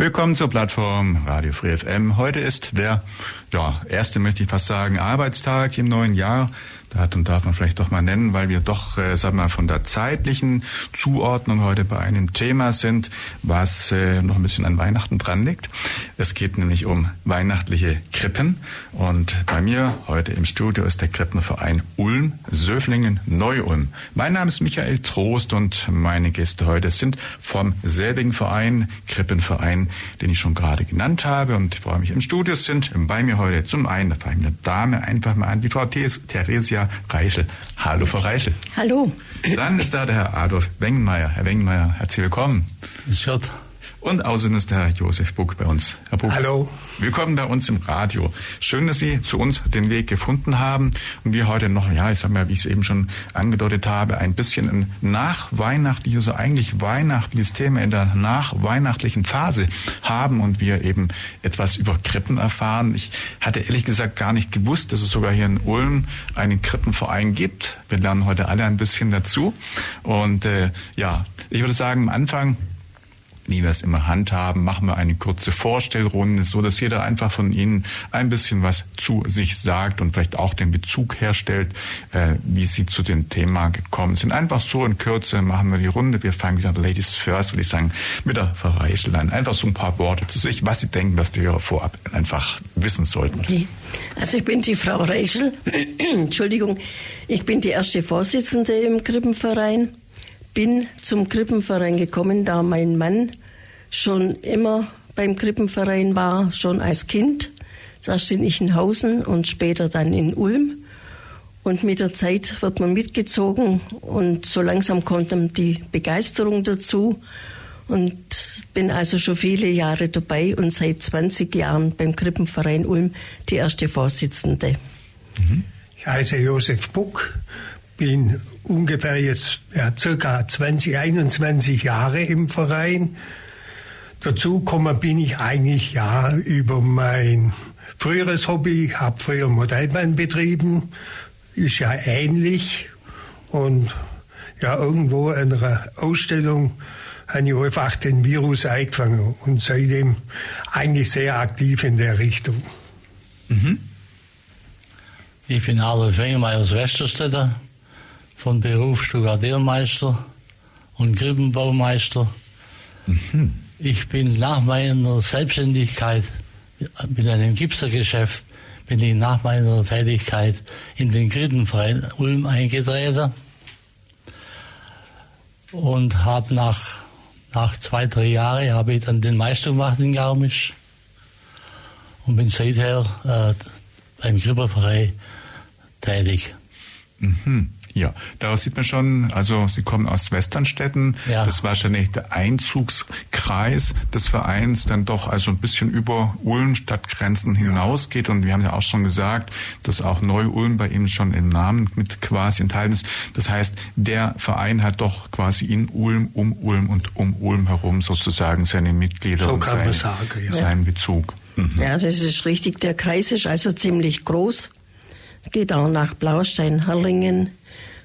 Willkommen zur Plattform Radio Free FM. Heute ist der ja, erste, möchte ich fast sagen, Arbeitstag im neuen Jahr. Datum darf man vielleicht doch mal nennen, weil wir doch, äh, sagen mal, von der zeitlichen Zuordnung heute bei einem Thema sind, was äh, noch ein bisschen an Weihnachten dran liegt. Es geht nämlich um weihnachtliche Krippen. Und bei mir heute im Studio ist der Krippenverein Ulm, Söflingen, Neu-Ulm. Mein Name ist Michael Trost und meine Gäste heute sind vom selbigen Verein, Krippenverein, den ich schon gerade genannt habe. Und ich freue mich, im Studio sind bei mir heute zum einen, da fange ich eine Dame einfach mal an, die Frau Theresia Reichel. Hallo, Frau Reichel. Hallo. Dann ist da der Herr Adolf Wengenmeier. Herr Wengenmeier, herzlich willkommen. Grüß Gott. Und außerdem ist der Herr Josef Buck bei uns. Herr Buck. Hallo. Willkommen bei uns im Radio. Schön, dass Sie zu uns den Weg gefunden haben und wir heute noch, ja, ich sag mal, wie ich es eben schon angedeutet habe, ein bisschen ein nachweihnachtliches, also eigentlich weihnachtliches Thema in der nachweihnachtlichen Phase haben und wir eben etwas über Krippen erfahren. Ich hatte ehrlich gesagt gar nicht gewusst, dass es sogar hier in Ulm einen Krippenverein gibt. Wir lernen heute alle ein bisschen dazu und äh, ja, ich würde sagen, am Anfang wie wir es immer handhaben, machen wir eine kurze Vorstellrunde, so dass jeder einfach von Ihnen ein bisschen was zu sich sagt und vielleicht auch den Bezug herstellt, äh, wie Sie zu dem Thema gekommen sind. Einfach so in Kürze machen wir die Runde. Wir fangen wieder Ladies First, würde ich sagen, mit der Frau Reichel an. Einfach so ein paar Worte zu sich, was Sie denken, was die Hörer vorab einfach wissen sollten. Okay. Also ich bin die Frau Reichel. Entschuldigung. Ich bin die erste Vorsitzende im Krippenverein bin zum Krippenverein gekommen, da mein Mann schon immer beim Krippenverein war, schon als Kind. Zuerst in Ichenhausen und später dann in Ulm. Und mit der Zeit wird man mitgezogen und so langsam kommt dann die Begeisterung dazu. Und bin also schon viele Jahre dabei und seit 20 Jahren beim Krippenverein Ulm die erste Vorsitzende. Mhm. Ich heiße Josef Buck, bin ungefähr jetzt ja, circa 20, 21 Jahre im Verein. Dazu gekommen bin ich eigentlich ja über mein früheres Hobby, habe früher Modellbahn betrieben, ist ja ähnlich und ja irgendwo in einer Ausstellung habe ich einfach den Virus eingefangen und seitdem eigentlich sehr aktiv in der Richtung. Mhm. Ich bin Adolf Wengemeyer aus Westerstedter, von Beruf Stuckadiermeister und Krippenbaumeister. Mhm. Ich bin nach meiner Selbstständigkeit mit einem Gipsergeschäft bin ich nach meiner Tätigkeit in den Krippenverein Ulm eingetreten und habe nach, nach zwei, drei Jahren habe ich dann den Meister gemacht in Garmisch und bin seither äh, beim Krippenverein tätig. Mhm. Ja, daraus sieht man schon, also Sie kommen aus Westernstetten. Ja. Das war wahrscheinlich der Einzugskreis des Vereins dann doch also ein bisschen über Ulm Stadtgrenzen hinausgeht. Und wir haben ja auch schon gesagt, dass auch Neu-Ulm bei Ihnen schon im Namen mit quasi enthalten ist. Das heißt, der Verein hat doch quasi in Ulm, um Ulm und um Ulm herum sozusagen seine Mitglieder so und seinen, sagen, ja. seinen Bezug. Mhm. Ja, das ist richtig. Der Kreis ist also ziemlich groß. Geht auch nach Blaustein, Herlingen,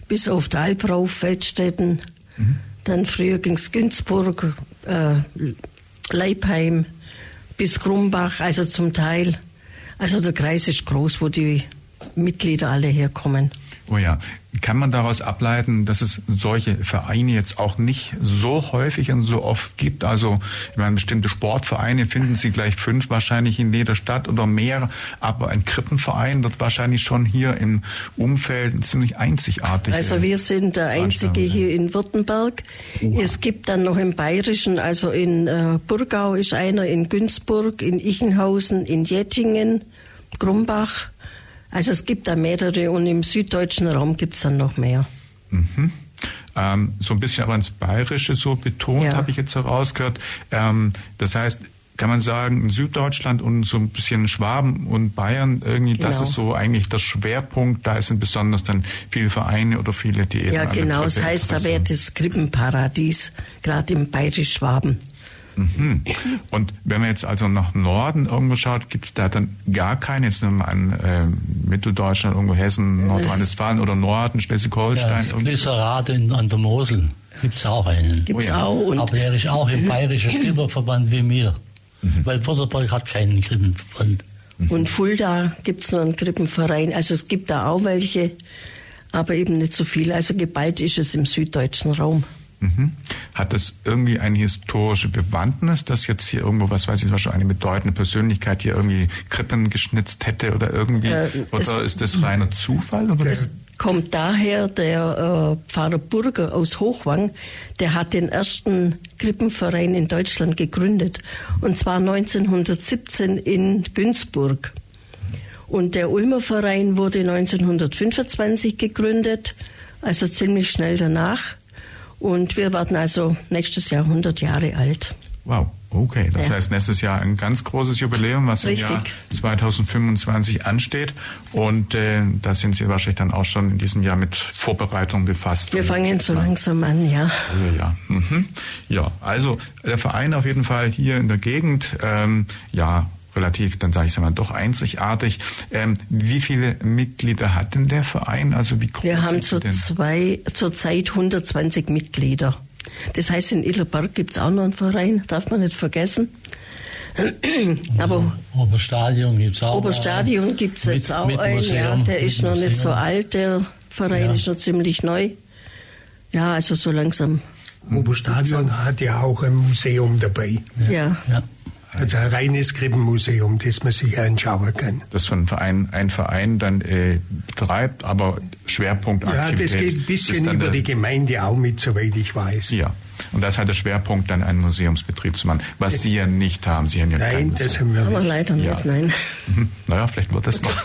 bis auf die Alp rauf, Feldstätten. Mhm. Dann früher ging es Günzburg, äh, Leipheim bis Grumbach, also zum Teil. Also der Kreis ist groß, wo die Mitglieder alle herkommen. Oh ja, kann man daraus ableiten, dass es solche Vereine jetzt auch nicht so häufig und so oft gibt? Also, ich meine, bestimmte Sportvereine finden Sie gleich fünf wahrscheinlich in jeder Stadt oder mehr, aber ein Krippenverein wird wahrscheinlich schon hier im Umfeld ziemlich einzigartig. Also wir sind der einzige hier in Württemberg. Oha. Es gibt dann noch im Bayerischen, also in äh, Burgau ist einer, in Günzburg, in Ichenhausen, in Jettingen, Grumbach. Also es gibt da mehrere und im süddeutschen Raum gibt es dann noch mehr. Mhm. ähm, so ein bisschen aber ins Bayerische so betont, Ja. habe ich jetzt herausgehört. Ähm, das heißt, kann man sagen, in Süddeutschland und so ein bisschen Schwaben und Bayern irgendwie, das Genau. ist so eigentlich der Schwerpunkt. Da sind besonders dann viele Vereine oder viele, die eben Ja, genau. Das heißt, da wäre das Krippenparadies, gerade im Bayerisch-Schwaben. Mhm. Und wenn man jetzt also nach Norden irgendwo schaut, gibt es da dann gar keine, jetzt nehmen wir an äh, Mitteldeutschland, irgendwo Hessen, Nordrhein-Westfalen oder Norden, Ja, Schleswig-Holstein. irgendwie so. Glycerat in, an der Mosel gibt es auch einen. Gibt es Oh ja. auch. Und Aber der ist auch im bayerischen Krippenverband wie mir. Mhm. Weil Vorderburg hat keinen Krippenverband. Und Fulda gibt es noch einen Krippenverein. Also es gibt da auch welche, aber eben nicht so viel. Also geballt ist es im süddeutschen Raum. Mhm. Hat das irgendwie eine historische Bewandtnis, dass jetzt hier irgendwo, was weiß ich, zum Beispiel eine bedeutende Persönlichkeit hier irgendwie Krippen geschnitzt hätte oder irgendwie? Äh, es- oder ist das reiner Zufall? Oder? Das kommt daher, der äh, Pfarrer Burger aus Hochwang, der hat den ersten Krippenverein in Deutschland gegründet. Und zwar 1917 in Günzburg. Und der Ulmer Verein wurde 1925 gegründet, also ziemlich schnell danach. Und wir werden also nächstes Jahr 100 Jahre alt. Wow, okay. Das Ja. heißt, nächstes Jahr ein ganz großes Jubiläum, was Richtig. im Jahr 2025 ansteht. Und äh, da sind Sie wahrscheinlich dann auch schon in diesem Jahr mit Vorbereitungen befasst. Wir fangen so langsam an, ja. Ja, ja. Mhm. ja, also der Verein auf jeden Fall hier in der Gegend, ähm, ja, relativ, dann sage ich es mal, doch einzigartig. Ähm, wie viele Mitglieder hat denn der Verein? Also wie groß Wir haben denn? zwei, zurzeit 120 Mitglieder. Das heißt, in Illerberg gibt es auch noch einen Verein, darf man nicht vergessen. Aber Oberstadion gibt es auch. Oberstadion gibt es jetzt auch mit einen, ja, Museum, der mit ist noch nicht so Museum. alt, der Verein Ja. ist noch ziemlich neu. Ja, also so langsam. Oberstadion hat ja auch ein Museum dabei. Ja. Ja. Also ein reines Krippenmuseum, das man sich anschauen kann. das von Verein, ein Verein dann äh, betreibt, aber Schwerpunkt Ja, das geht ein bisschen über die Gemeinde auch mit, soweit ich weiß. Ja, und das ist halt der Schwerpunkt, dann einen Museumsbetrieb zu machen, was Sie ja nicht haben. Sie haben ja Nein, keinen das Museum. haben wir Aber nicht. leider Ja. nicht, nein. Mhm. Naja, vielleicht wird das noch.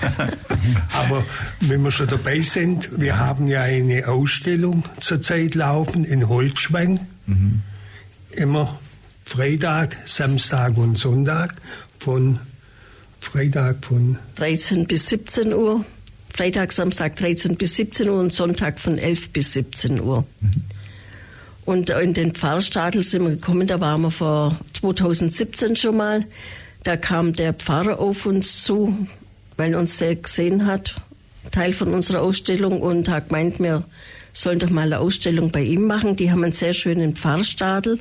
Aber wenn wir schon dabei sind, wir haben ja eine Ausstellung zurzeit laufen in Holzschwang. Immer Freitag, Samstag und Sonntag von Freitag von 13 bis 17 Uhr. Freitag, Samstag 13 bis 17 Uhr und Sonntag von 11 bis 17 Uhr. Und in den Pfarrstadel sind wir gekommen, da waren wir vor 2017 schon mal. Da kam der Pfarrer auf uns zu, weil uns der gesehen hat, Teil von unserer Ausstellung, und hat gemeint, wir sollen doch mal eine Ausstellung bei ihm machen. Die haben einen sehr schönen Pfarrstadel,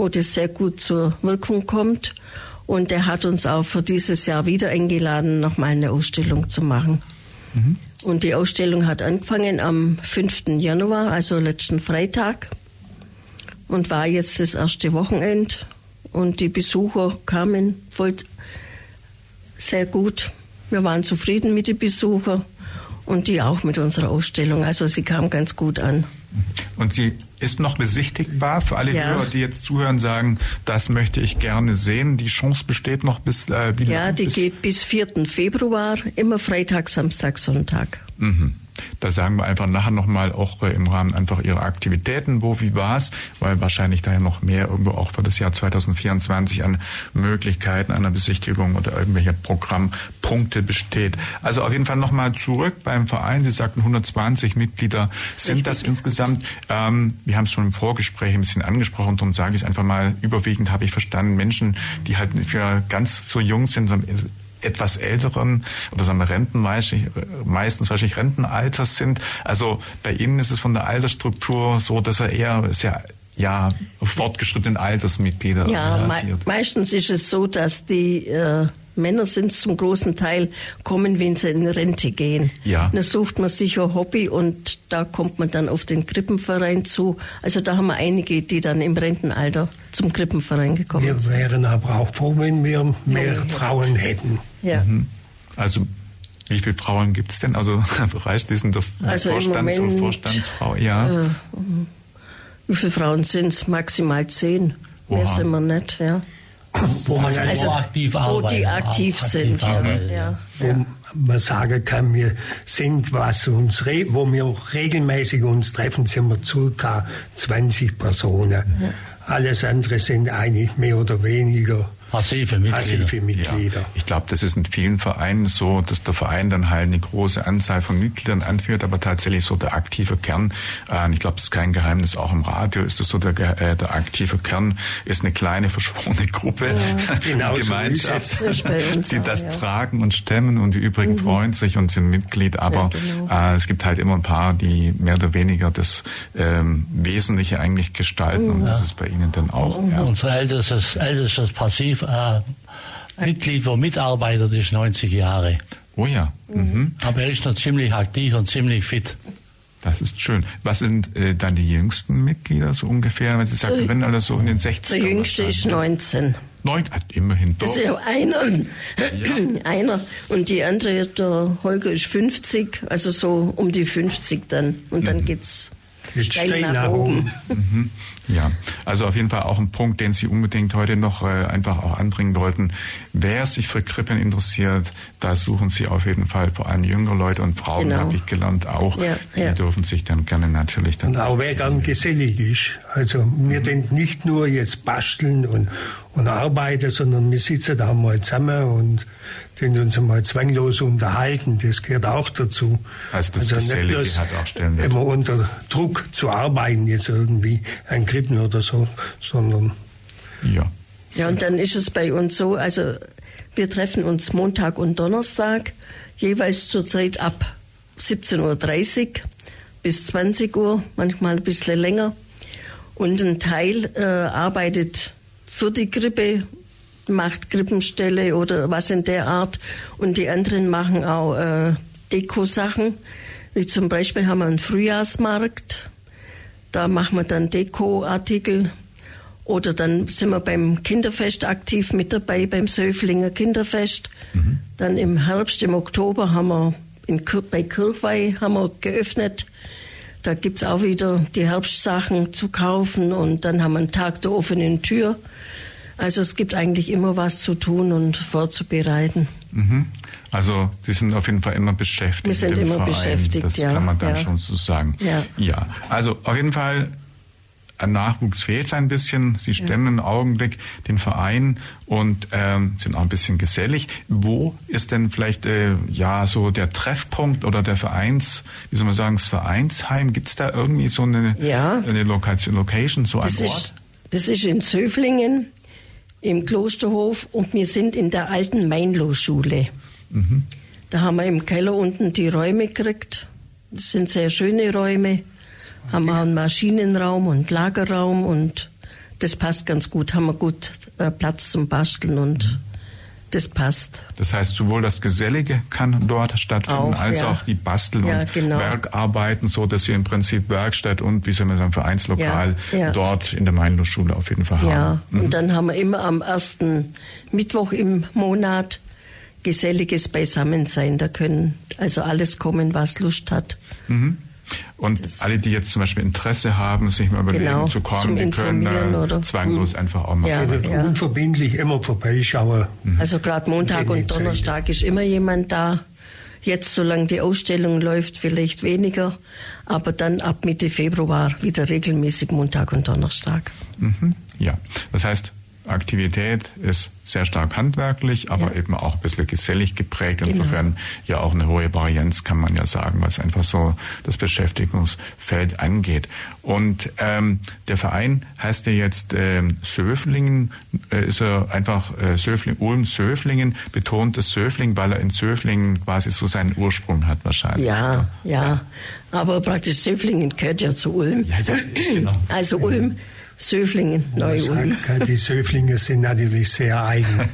wo das sehr gut zur Wirkung kommt. Und er hat uns auch für dieses Jahr wieder eingeladen, nochmal eine Ausstellung zu machen. Und die Ausstellung hat angefangen am 5. Januar, also letzten Freitag, und war jetzt das erste Wochenende. Und die Besucher kamen voll sehr gut. Wir waren zufrieden mit den Besuchern und die auch mit unserer Ausstellung. Also sie kam ganz gut an. Und sie ist noch besichtigbar für alle Ja. Hörer, die jetzt zuhören, sagen, das möchte ich gerne sehen. Die Chance besteht noch bis äh, wie Ja, lange? die bis, geht bis 4. Februar, immer Freitag, Samstag, Sonntag. Mhm. Da sagen wir einfach nachher nochmal auch äh, im Rahmen einfach Ihrer Aktivitäten, wo, wie war's, weil wahrscheinlich da ja noch mehr irgendwo auch für das Jahr 2024 an Möglichkeiten einer Besichtigung oder irgendwelcher Programmpunkte besteht. Also auf jeden Fall nochmal zurück beim Verein. Sie sagten 120 Mitglieder sind das insgesamt. Ähm, wir haben es schon im Vorgespräch ein bisschen angesprochen, darum sage ich es einfach mal. Überwiegend habe ich verstanden, Menschen, die halt nicht mehr ganz so jung sind, etwas älteren oder sagen wir Renten meistens, wahrscheinlich Rentenalters sind. Also bei Ihnen ist es von der Altersstruktur so, dass er eher sehr ja fortgeschrittenen Altersmitglieder Ja, me meistens ist es so, dass die äh, Männer sind zum großen Teil kommen, wenn sie in Rente gehen. Ja. Dann sucht man sich ein Hobby und da kommt man dann auf den Krippenverein zu. Also da haben wir einige, die dann im Rentenalter zum Krippenverein gekommen Wir sind. wären aber auch froh, wenn wir mehr. Frauen hätten. Ja. Also wie viele Frauen gibt's denn? Also bereichschließend Also im Vorstands- und Moment, Vorstandsfrau, ja. Äh, wie viele Frauen sind es? Maximal zehn. Mehr Oha. sind wir nicht, ja. Wo man Also, Also, wo aktiv wo arbeiten. die aktiv sind, ja. arbeiten, ja. Wo, man sagen kann, wir sind, was uns, wo wir auch regelmäßig uns treffen, sind wir circa 20 Personen. Ja. Alles andere sind eigentlich mehr oder weniger Passive Mitglieder. Passive Mitglieder. Ja. Ich glaube, das ist in vielen Vereinen so, dass der Verein dann halt eine große Anzahl von Mitgliedern anführt, aber tatsächlich so der aktive Kern, äh, ich glaube, das ist kein Geheimnis, auch im Radio ist es so, der, äh, der aktive Kern ist eine kleine verschworene Gruppe, ja. genau Gemeinschaft, so die auch, das ja. tragen und stemmen und die übrigen mhm. freuen sich und sind Mitglied, aber genau. äh, es gibt halt immer ein paar, die mehr oder weniger das ähm, Wesentliche eigentlich gestalten mhm. und das ist bei Ihnen dann auch. Unser ältestes, ältestes Passiv äh, Mitglied, wo mitarbeitet, ist 90 Jahre. Oh ja. Mhm. Aber er ist noch ziemlich aktiv und ziemlich fit. Das ist schön. Was sind äh, dann die jüngsten Mitglieder so ungefähr? Wenn Sie sagen, wenn alles so in den 60 Der jüngste ist 19. Neun, immerhin doch. Das ist ja einer. Ja. einer. Und die andere, der Holger ist 50, also so um die 50 dann. Und dann mhm. geht's steil nach, nach oben. Mhm. Ja, also auf jeden Fall auch ein Punkt, den Sie unbedingt heute noch äh, einfach auch anbringen wollten. Wer sich für Krippen interessiert, da suchen Sie auf jeden Fall vor allem jüngere Leute und Frauen, genau. habe ich gelernt, auch. Ja, die ja. dürfen sich dann gerne natürlich dann. Und auch wer gern gesellig ist. Also wir mhm. den nicht nur jetzt basteln und, und arbeiten, sondern wir sitzen da mal zusammen und den uns mal zwanglos unterhalten. Das gehört auch dazu. Also das also nicht bloß hat auch Stellenwert. immer unter Druck zu arbeiten jetzt irgendwie ein Krippen oder so, sondern ja. Ja, und dann ist es bei uns so, also wir treffen uns Montag und Donnerstag jeweils zur Zeit ab 17.30 Uhr bis 20 Uhr, manchmal ein bisschen länger. Und ein Teil äh, arbeitet für die Grippe macht Krippenstelle oder was in der Art. Und die anderen machen auch äh, Deko-Sachen. Wie zum Beispiel haben wir einen Frühjahrsmarkt. Da machen wir dann Deko-Artikel. Oder dann sind wir beim Kinderfest aktiv mit dabei, beim Söflinger Kinderfest. Mhm. Dann im Herbst, im Oktober haben wir in, bei Kirchweih haben wir geöffnet. Da gibt es auch wieder die Herbstsachen zu kaufen und dann haben wir einen Tag der offenen Tür. Also es gibt eigentlich immer was zu tun und vorzubereiten. Mhm. Also Sie sind auf jeden Fall immer beschäftigt. Wir sind immer Verein. beschäftigt, das ja. kann man dann ja. schon so sagen. Ja. ja, also auf jeden Fall ein Nachwuchs fehlt ein bisschen. Sie stemmen ja. im Augenblick den Verein und ähm, sind auch ein bisschen gesellig. Wo ist denn vielleicht äh, ja so der Treffpunkt oder der Vereins, wie soll man sagen, das Vereinsheim? Gibt es da irgendwie so eine, ja. eine Location, Location, so das ein Ort? Ist, das ist in Söflingen im Klosterhof und wir sind in der alten Mainlo-Schule. Mhm. Da haben wir im Keller unten die Räume gekriegt. Das sind sehr schöne Räume. Okay. Haben wir einen Maschinenraum und Lagerraum und das passt ganz gut. Haben wir gut äh, Platz zum Basteln und mhm das passt. Das heißt, sowohl das Gesellige kann dort stattfinden, auch, als ja. auch die Bastel- ja, und genau. Werkarbeiten, so dass Sie im Prinzip Werkstatt und, wie soll man sagen, Vereinslokal ja, dort in der Mainlos-Schule auf jeden Fall haben. Ja, mhm. und dann haben wir immer am ersten Mittwoch im Monat geselliges Beisammensein. Da können also alles kommen, was Lust hat. Mhm. Und das alle, die jetzt zum Beispiel Interesse haben, sich mal überlegen genau, zu kommen, die können äh, zwanglos einfach auch mal ja, ja. unverbindlich immer vorbeischauen. Mhm. Also gerade Montag und Donnerstag ist immer jemand da. Jetzt, solange die Ausstellung läuft, vielleicht weniger, aber dann ab Mitte Februar wieder regelmäßig Montag und Donnerstag. Mhm. Ja, das heißt, Aktivität ist sehr stark handwerklich, aber ja. eben auch ein bisschen gesellig geprägt. Genau. Insofern ja auch eine hohe Varianz, kann man ja sagen, was einfach so das Beschäftigungsfeld angeht. Und ähm, der Verein heißt ja jetzt ähm, Söflingen, äh, ist er einfach äh, Söfling, Ulm Söflingen, betont das Söfling, weil er in Söflingen quasi so seinen Ursprung hat wahrscheinlich. Ja, ja. ja. Aber praktisch Söflingen gehört ja zu Ulm. Ja, ja, genau. Also Ulm Söflingen, Neu-Ulm. Die Söflinge sind natürlich sehr eigen.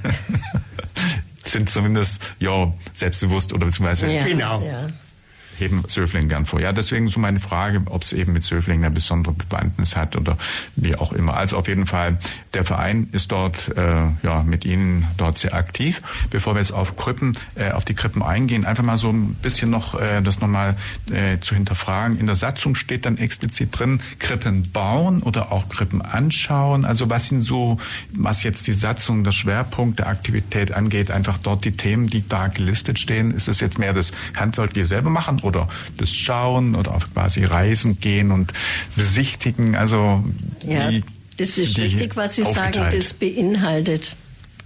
sind zumindest ja selbstbewusst oder beziehungsweise ja, genau. Ja. Heben Söfling gern vor. Ja, deswegen so meine Frage, ob es eben mit Söfling eine besondere Bewandtnis hat oder wie auch immer. Also auf jeden Fall, der Verein ist dort äh, ja mit Ihnen dort sehr aktiv. Bevor wir jetzt auf Krippen, äh, auf die Krippen eingehen, einfach mal so ein bisschen noch äh, das nochmal äh, zu hinterfragen. In der Satzung steht dann explizit drin, Krippen bauen oder auch Krippen anschauen. Also was sind so, was jetzt die Satzung, der Schwerpunkt der Aktivität angeht, einfach dort die Themen, die da gelistet stehen. Ist es jetzt mehr das handwerkliche selber machen oder das Schauen oder auf quasi Reisen gehen und besichtigen? Also ja, die, das ist richtig, was Sie sagen, das beinhaltet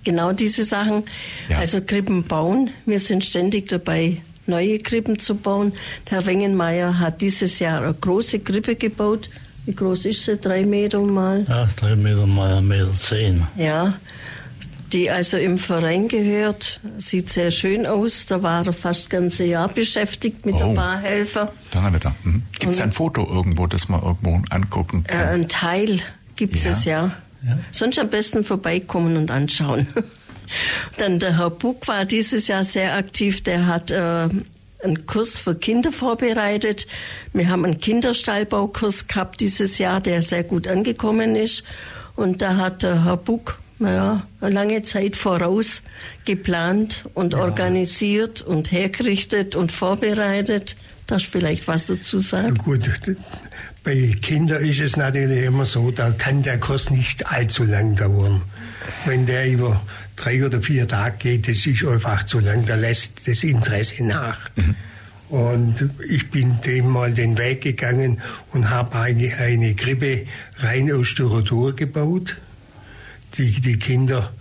genau diese Sachen. Ja. Also Krippen bauen. Wir sind ständig dabei, neue Krippen zu bauen. Der Herr Wengenmeier hat dieses Jahr eine große Krippe gebaut. Wie groß ist sie? Drei Meter mal? Ja, drei Meter mal ein Meter zehn. Ja, die also im Verein gehört. Sieht sehr schön aus. Da war er fast das ganze Jahr beschäftigt mit oh. ein paar Helfern. Donnerwetter. Mhm. Gibt es ein Foto irgendwo, das man irgendwo angucken kann? Äh, ein Teil gibt es ja. ja. ja. Sonst am besten vorbeikommen und anschauen. Dann der Herr Buck war dieses Jahr sehr aktiv. Der hat äh, einen Kurs für Kinder vorbereitet. Wir haben einen Kinderstallbaukurs gehabt dieses Jahr, der sehr gut angekommen ist. Und da hat der Herr Buck ja, eine lange Zeit voraus geplant und ja. organisiert und hergerichtet und vorbereitet. Darfst du vielleicht was dazu sagen? Gut, bei Kindern ist es natürlich immer so, da kann der Kurs nicht allzu lang dauern. Wenn der über drei oder vier Tage geht, das ist einfach zu lang, da lässt das Interesse nach. Mhm. Und ich bin dem mal den Weg gegangen und habe eine, eine Krippe rein aus Styrodur gebaut die die Kinder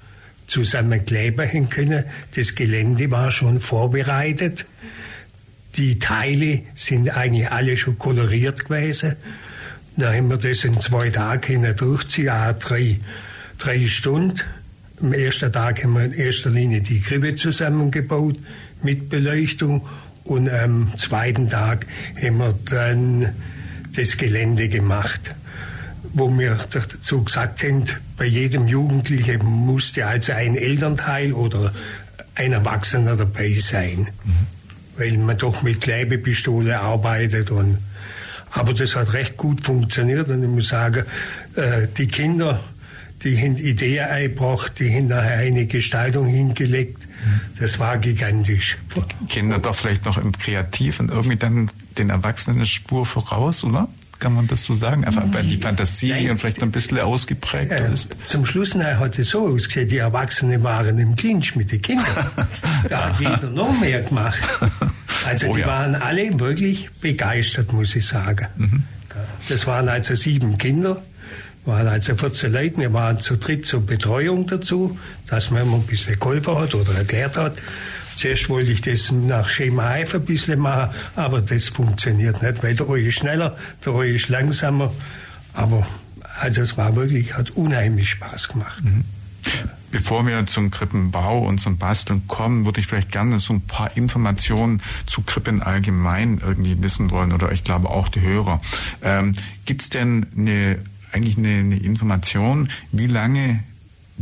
zusammen kleben können. Das Gelände war schon vorbereitet. Die Teile sind eigentlich alle schon koloriert gewesen. Da haben wir das in zwei Tagen durchziehen, auch drei, drei Stunden. Am ersten Tag haben wir in erster Linie die Krippe zusammengebaut mit Beleuchtung und am zweiten Tag haben wir dann das Gelände gemacht wo wir dazu gesagt haben, bei jedem Jugendlichen musste also ein Elternteil oder ein Erwachsener dabei sein, mhm. weil man doch mit Klebepistole arbeitet und aber das hat recht gut funktioniert und ich muss sagen, äh, die Kinder, die haben Ideen eingebracht, die haben nachher eine Gestaltung hingelegt. Das war gigantisch. Die Kinder doch vielleicht noch im Kreativ und irgendwie dann den Erwachsenen eine Spur voraus, oder? Kann man das so sagen? Einfach weil die Fantasie Nein. und vielleicht ein bisschen ausgeprägt äh, ist. Zum Schluss hat es so ausgesehen, die Erwachsenen waren im Clinch mit den Kindern. da hat jeder noch mehr gemacht. Also oh, die ja. waren alle wirklich begeistert, muss ich sagen. Mhm. Das waren also sieben Kinder, waren also 14 Leute. Wir waren zu dritt zur Betreuung dazu, dass man immer ein bisschen geholfen hat oder erklärt hat. Zuerst wollte ich das nach Schema F ein bisschen machen, aber das funktioniert nicht, weil der eine ist schneller, der eine ist langsamer. Aber also es war wirklich, hat unheimlich Spaß gemacht. Mhm. Bevor wir zum Krippenbau und zum Basteln kommen, würde ich vielleicht gerne so ein paar Informationen zu Krippen allgemein irgendwie wissen wollen oder ich glaube auch die Hörer. Ähm, Gibt es denn eine, eigentlich eine, eine Information, wie lange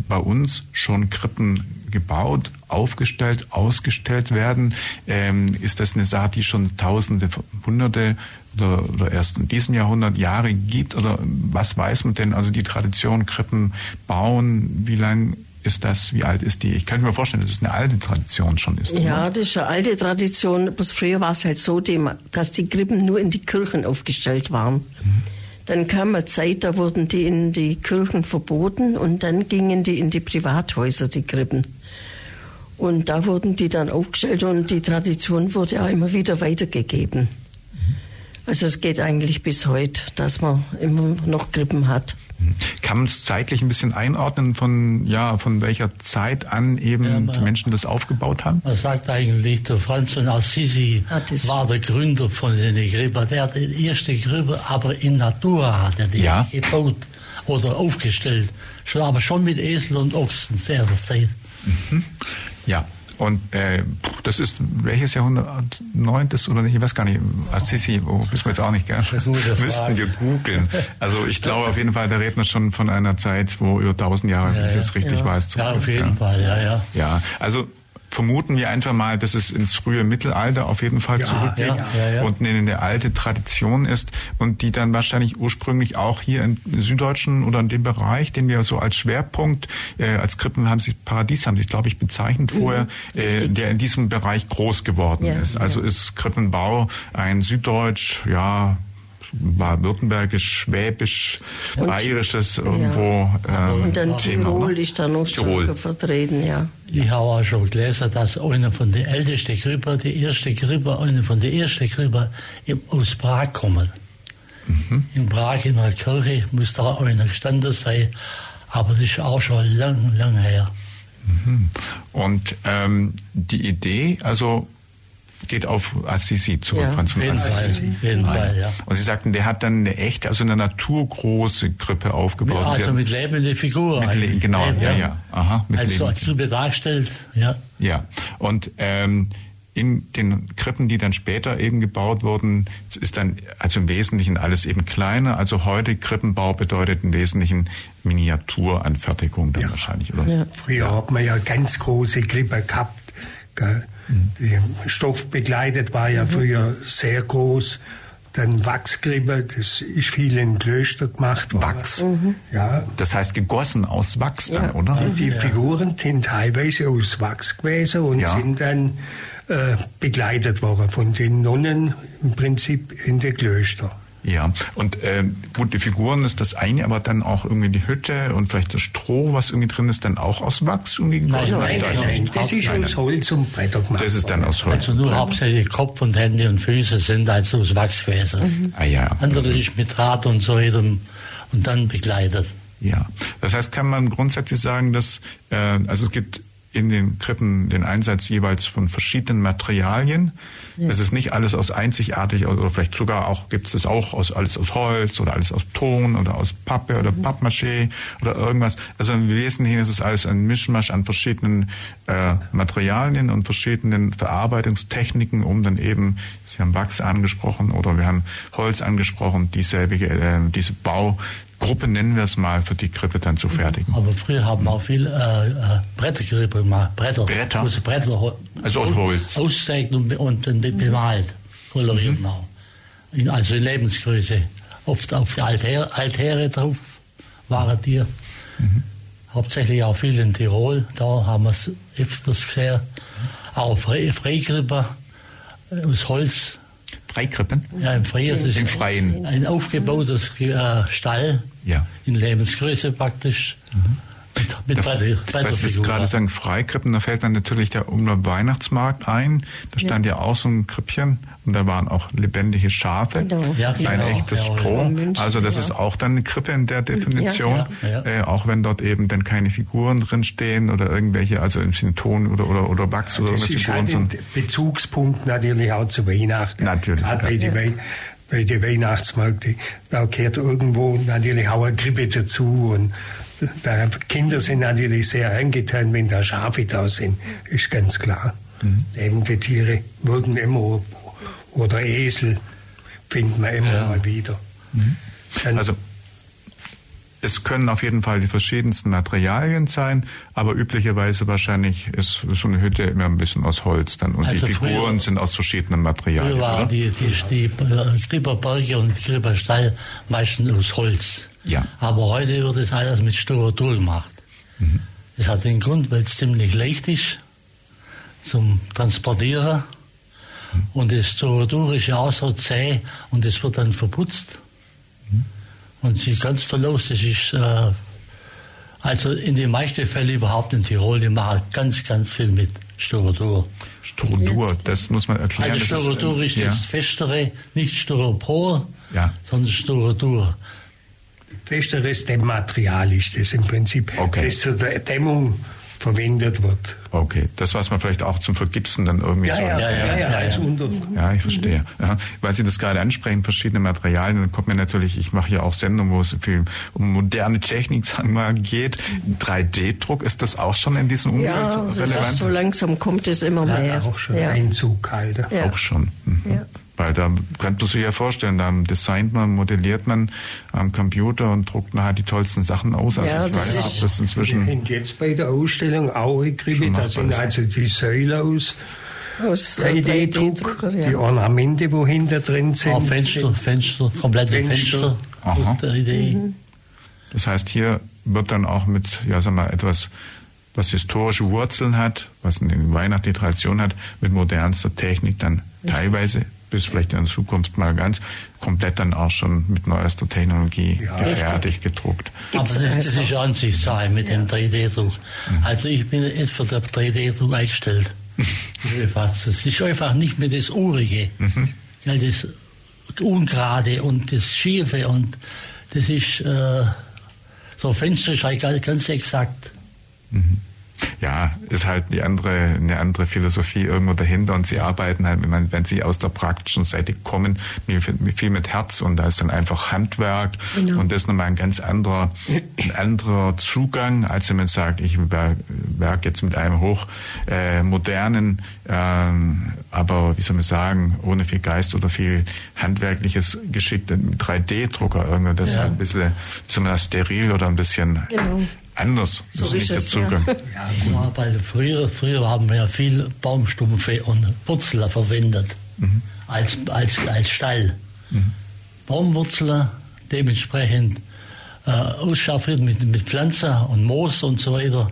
bei uns schon Krippen gebaut, aufgestellt, ausgestellt werden? Ähm, ist das eine Sache, die schon Tausende, Hunderte oder, oder erst in diesem Jahrhundert Jahre gibt? Oder was weiß man denn? Also die Tradition Krippen bauen, wie lang ist das? Wie alt ist die? Ich kann mir vorstellen, dass es eine alte Tradition schon ist. Ja, oder? das ist eine alte Tradition. Bloß früher war es halt so, dass die Krippen nur in die Kirchen aufgestellt waren. Mhm. Dann kam eine Zeit, da wurden die in die Kirchen verboten und dann gingen die in die Privathäuser, die Krippen. Und da wurden die dann aufgestellt und die Tradition wurde auch immer wieder weitergegeben. Also es geht eigentlich bis heute, dass man immer noch Krippen hat. Kann man es zeitlich ein bisschen einordnen, von, ja, von welcher Zeit an eben ja, man, die Menschen das aufgebaut haben? Man sagt eigentlich, der Franz von Assisi war der Gründer von den Krippen. Der hat die erste Krippe, aber in Natura hat er die ja. gebaut oder aufgestellt. Schon, aber schon mit Esel und Ochsen sehr der Zeit. Mhm. Ja, und äh, das ist welches Jahrhundert? Neuntes oder nicht? Ich weiß gar nicht. Assisi, oh, wissen wir jetzt auch nicht, gell? Müssten wir googeln. Also ich glaube auf jeden Fall, der Redner schon von einer Zeit, wo über tausend Jahre, ja, wenn ich das richtig ja. weiß. Ja, auf jeden ja. Fall, ja, ja. Ja, also vermuten wir einfach mal, dass es ins frühe Mittelalter auf jeden Fall Ja, zurückgeht ja, ja, und eine, eine alte Tradition ist und die dann wahrscheinlich ursprünglich auch hier im Süddeutschen oder in dem Bereich, den wir so als Schwerpunkt, äh, als Krippen haben sie, Paradies haben sie glaube ich, bezeichnet vorher, äh, richtig. der in diesem Bereich groß geworden ist. Also ist Krippenbau ein Süddeutsch, ja, baden-württembergisch, schwäbisch, bayerisches irgendwo ähm, Und dann Thema, Tirol oder? ist da noch Tirol. stärker vertreten, ja. Ich habe auch schon gelesen, dass einer von den ältesten Gripper, die erste Gripper, einer von den ersten Gripper im- aus Prag kommen. In Prag in der Kirche muss da einer gestanden sein, aber das ist auch schon lang, lang her. Und ähm, die Idee, also geht auf Assisi zurück, Ja. Franz von Assisi. auf jeden Fall, ja. Und Sie sagten, der hat dann eine echte, also eine naturgroße Krippe aufgebaut. Also mit lebenden Figuren. mit Le genau, ja, ja. Aha, mit Also als Krippe dargestellt, ja. Ja, und ähm, in den Krippen, die dann später eben gebaut wurden, ist dann also im Wesentlichen alles eben kleiner. Also heute Krippenbau bedeutet im Wesentlichen Miniaturanfertigung dann Ja. wahrscheinlich, oder? Ja. Früher hat man ja ganz große Krippe gehabt. Gell? Die Stoff begleitet war ja früher sehr groß. Dann Wachskrippe, das ist viel in Klöster gemacht worden. Wachs? Ja. Das heißt gegossen aus Wachs dann, Ja. oder? Die Figuren sind teilweise aus Wachs gewesen und Ja. sind dann äh, begleitet worden von den Nonnen im Prinzip in den Klöster. Ja, und ähm, gut, die Figuren ist das eine, aber dann auch irgendwie die Hütte und vielleicht das Stroh, was irgendwie drin ist, dann auch aus Wachs irgendwie? Nein, nein, ist nein, nicht. Das ist Nein, aus nein. Holz und Bretter gemacht. Das ist dann aus Holz. Also nur hauptsächlich Kopf und Hände und Füße sind also aus Wachs gewesen. Ah ja. Andere ist mit Draht und so weiter und dann begleitet. Ja, das heißt, kann man grundsätzlich sagen, dass äh, also es gibt in den Krippen den Einsatz jeweils von verschiedenen Materialien. Es ist nicht alles aus einzigartig oder vielleicht sogar auch gibt es das auch aus alles aus Holz oder alles aus Ton oder aus Pappe oder Pappmaché oder irgendwas. Also im Wesentlichen ist es alles ein Mischmasch an verschiedenen äh, Materialien und verschiedenen Verarbeitungstechniken, um dann eben Sie haben Wachs angesprochen oder wir haben Holz angesprochen, dieselbige, äh, diese Baugruppe nennen wir es mal, für die Krippe dann zu fertigen. Aber früher haben wir auch viel äh, äh, Brettergrippe gemacht. Bretter. Bretter? Große Bretter. Also aus Holz. Ausgesägt und, und be- bemalt. Koloriert auch. In, also in Lebensgröße. Oft auf die Altäre, Altäre drauf waren die. Hauptsächlich auch viel in Tirol. Da haben wir es öfters gesehen. Auch Fre Freigrippe äh, aus Holz. Freikrippen? Ja, im Freien. Das ist Im Freien. ein aufgebautes äh, Stall. Ja. In Lebensgröße praktisch. Mit, mit Bretter, Weil Sie das gerade sagen, Freikrippen, da fällt dann natürlich der Umlauf Weihnachtsmarkt ein. Da stand ja. auch so ein Krippchen und da waren auch lebendige Schafe. Genau. Ja, ein genau. echtes Ja, Stroh. also das ja. ist auch dann eine Krippe in der Definition. Ja, ja. Äh, auch wenn dort eben dann keine Figuren drin stehen oder irgendwelche, also im Sinne Ton oder, oder, oder Wachs oder Das irgendwelche ist halt ein Bezugspunkt natürlich auch zu Weihnachten. Natürlich, Gerade ja. bei den Weihnachtsmärkten, da gehört irgendwo natürlich auch eine Krippe dazu und da Kinder sind natürlich sehr angetan, wenn da Schafe da sind, ist ganz klar. Mhm. Eben die Tiere wirken immer oder Esel findet man immer Ja. mal wieder. Mhm. Also es können auf jeden Fall die verschiedensten Materialien sein, aber üblicherweise wahrscheinlich ist so eine Hütte immer ein bisschen aus Holz dann und Also die Figuren früher- sind aus verschiedenen Materialien. Früher waren oder? die, die, die äh, Skriberberge und Skriberstall meistens aus Holz. Ja. Aber heute wird das alles mit Styrodur gemacht. Mhm. Das hat den Grund, weil es ziemlich leicht ist zum Transportieren. Mhm. Und das Styrodur ist ja auch so zäh und das wird dann verputzt. Mhm. Und sieht ganz toll aus. Das ist, äh, also in den meisten Fällen überhaupt in Tirol, die machen ganz, ganz viel mit Styrodur. Styrodur, Jetzt- das muss man erklären. Also das Styrodur ist, äh, ja. das festere, nicht Styropor, Ja. sondern Styrodur. Festeres Dämmmaterial ist das im Prinzip, Okay. das zur Dämmung verwendet wird. Okay, das, was man vielleicht auch zum Vergipsen dann irgendwie so... ja, ja, als ja. Unter. Ja, ich verstehe. Ja, weil Sie das gerade ansprechen, verschiedene Materialien, dann kommt mir natürlich, ich mache hier auch Sendungen, wo es viel um moderne Technik sagen wir mal, geht. 3D-Druck, ist das auch schon in diesem Umfeld Ja, relevant? ist so langsam kommt es immer Ja, mehr. auch schon ja. Einzug halt. Ja. Auch schon. Mhm. Ja. Weil da könnte man sich ja vorstellen, da designt man, modelliert man am Computer und druckt nachher die tollsten Sachen aus. Also Ja, ich das weiß, ist- ob das Wir inzwischen haben jetzt bei der Ausstellung auch eine Krippe, da sind also die Säule aus Aus äh, 3D-Druck, 3D-Drucker, die ja. Ornamente, wo hinter drin sind. Auch Fenster, Fenster, komplette Fenster. Fenster. Aha. Und die Idee. Mhm. Das heißt, hier wird dann auch mit, ja, sag mal, etwas, was historische Wurzeln hat, was eine weihnachtliche Tradition hat, mit modernster Technik dann teilweise bis vielleicht in der Zukunft mal ganz komplett dann auch schon mit neuester Technologie Ja, gefertigt, gedruckt. Aber das, ist- das ist Ansichtssache mit dem 3D-Druck. Also ich bin jetzt für den 3D-Druck eingestellt. Das ist einfach nicht mehr das Urige. Weil das Ungerade und das Schiefe und das ist äh, so Fenster ist halt ganz, ganz exakt. Ja, ist halt die andere, eine andere Philosophie irgendwo dahinter und sie arbeiten halt, wenn, man, wenn sie aus der praktischen Seite kommen, viel mit Herz und da ist dann einfach Handwerk Genau. und das ist nochmal ein ganz anderer, ein anderer Zugang, als wenn man sagt, ich werk, werk jetzt mit einem hoch äh, modernen, ähm, aber wie soll man sagen, ohne viel Geist oder viel handwerkliches Geschick, 3D-Drucker irgendwie, das ist halt ein bisschen, man das, steril oder ein bisschen Genau. Anders. Das So ist nicht der es, ja. Zugang. Ja, weil früher, früher haben wir ja viel Baumstumpfe und Wurzeln verwendet als, als, als Stall. Baumwurzeln dementsprechend äh, ausschaffiert mit, mit Pflanzen und Moos und so weiter.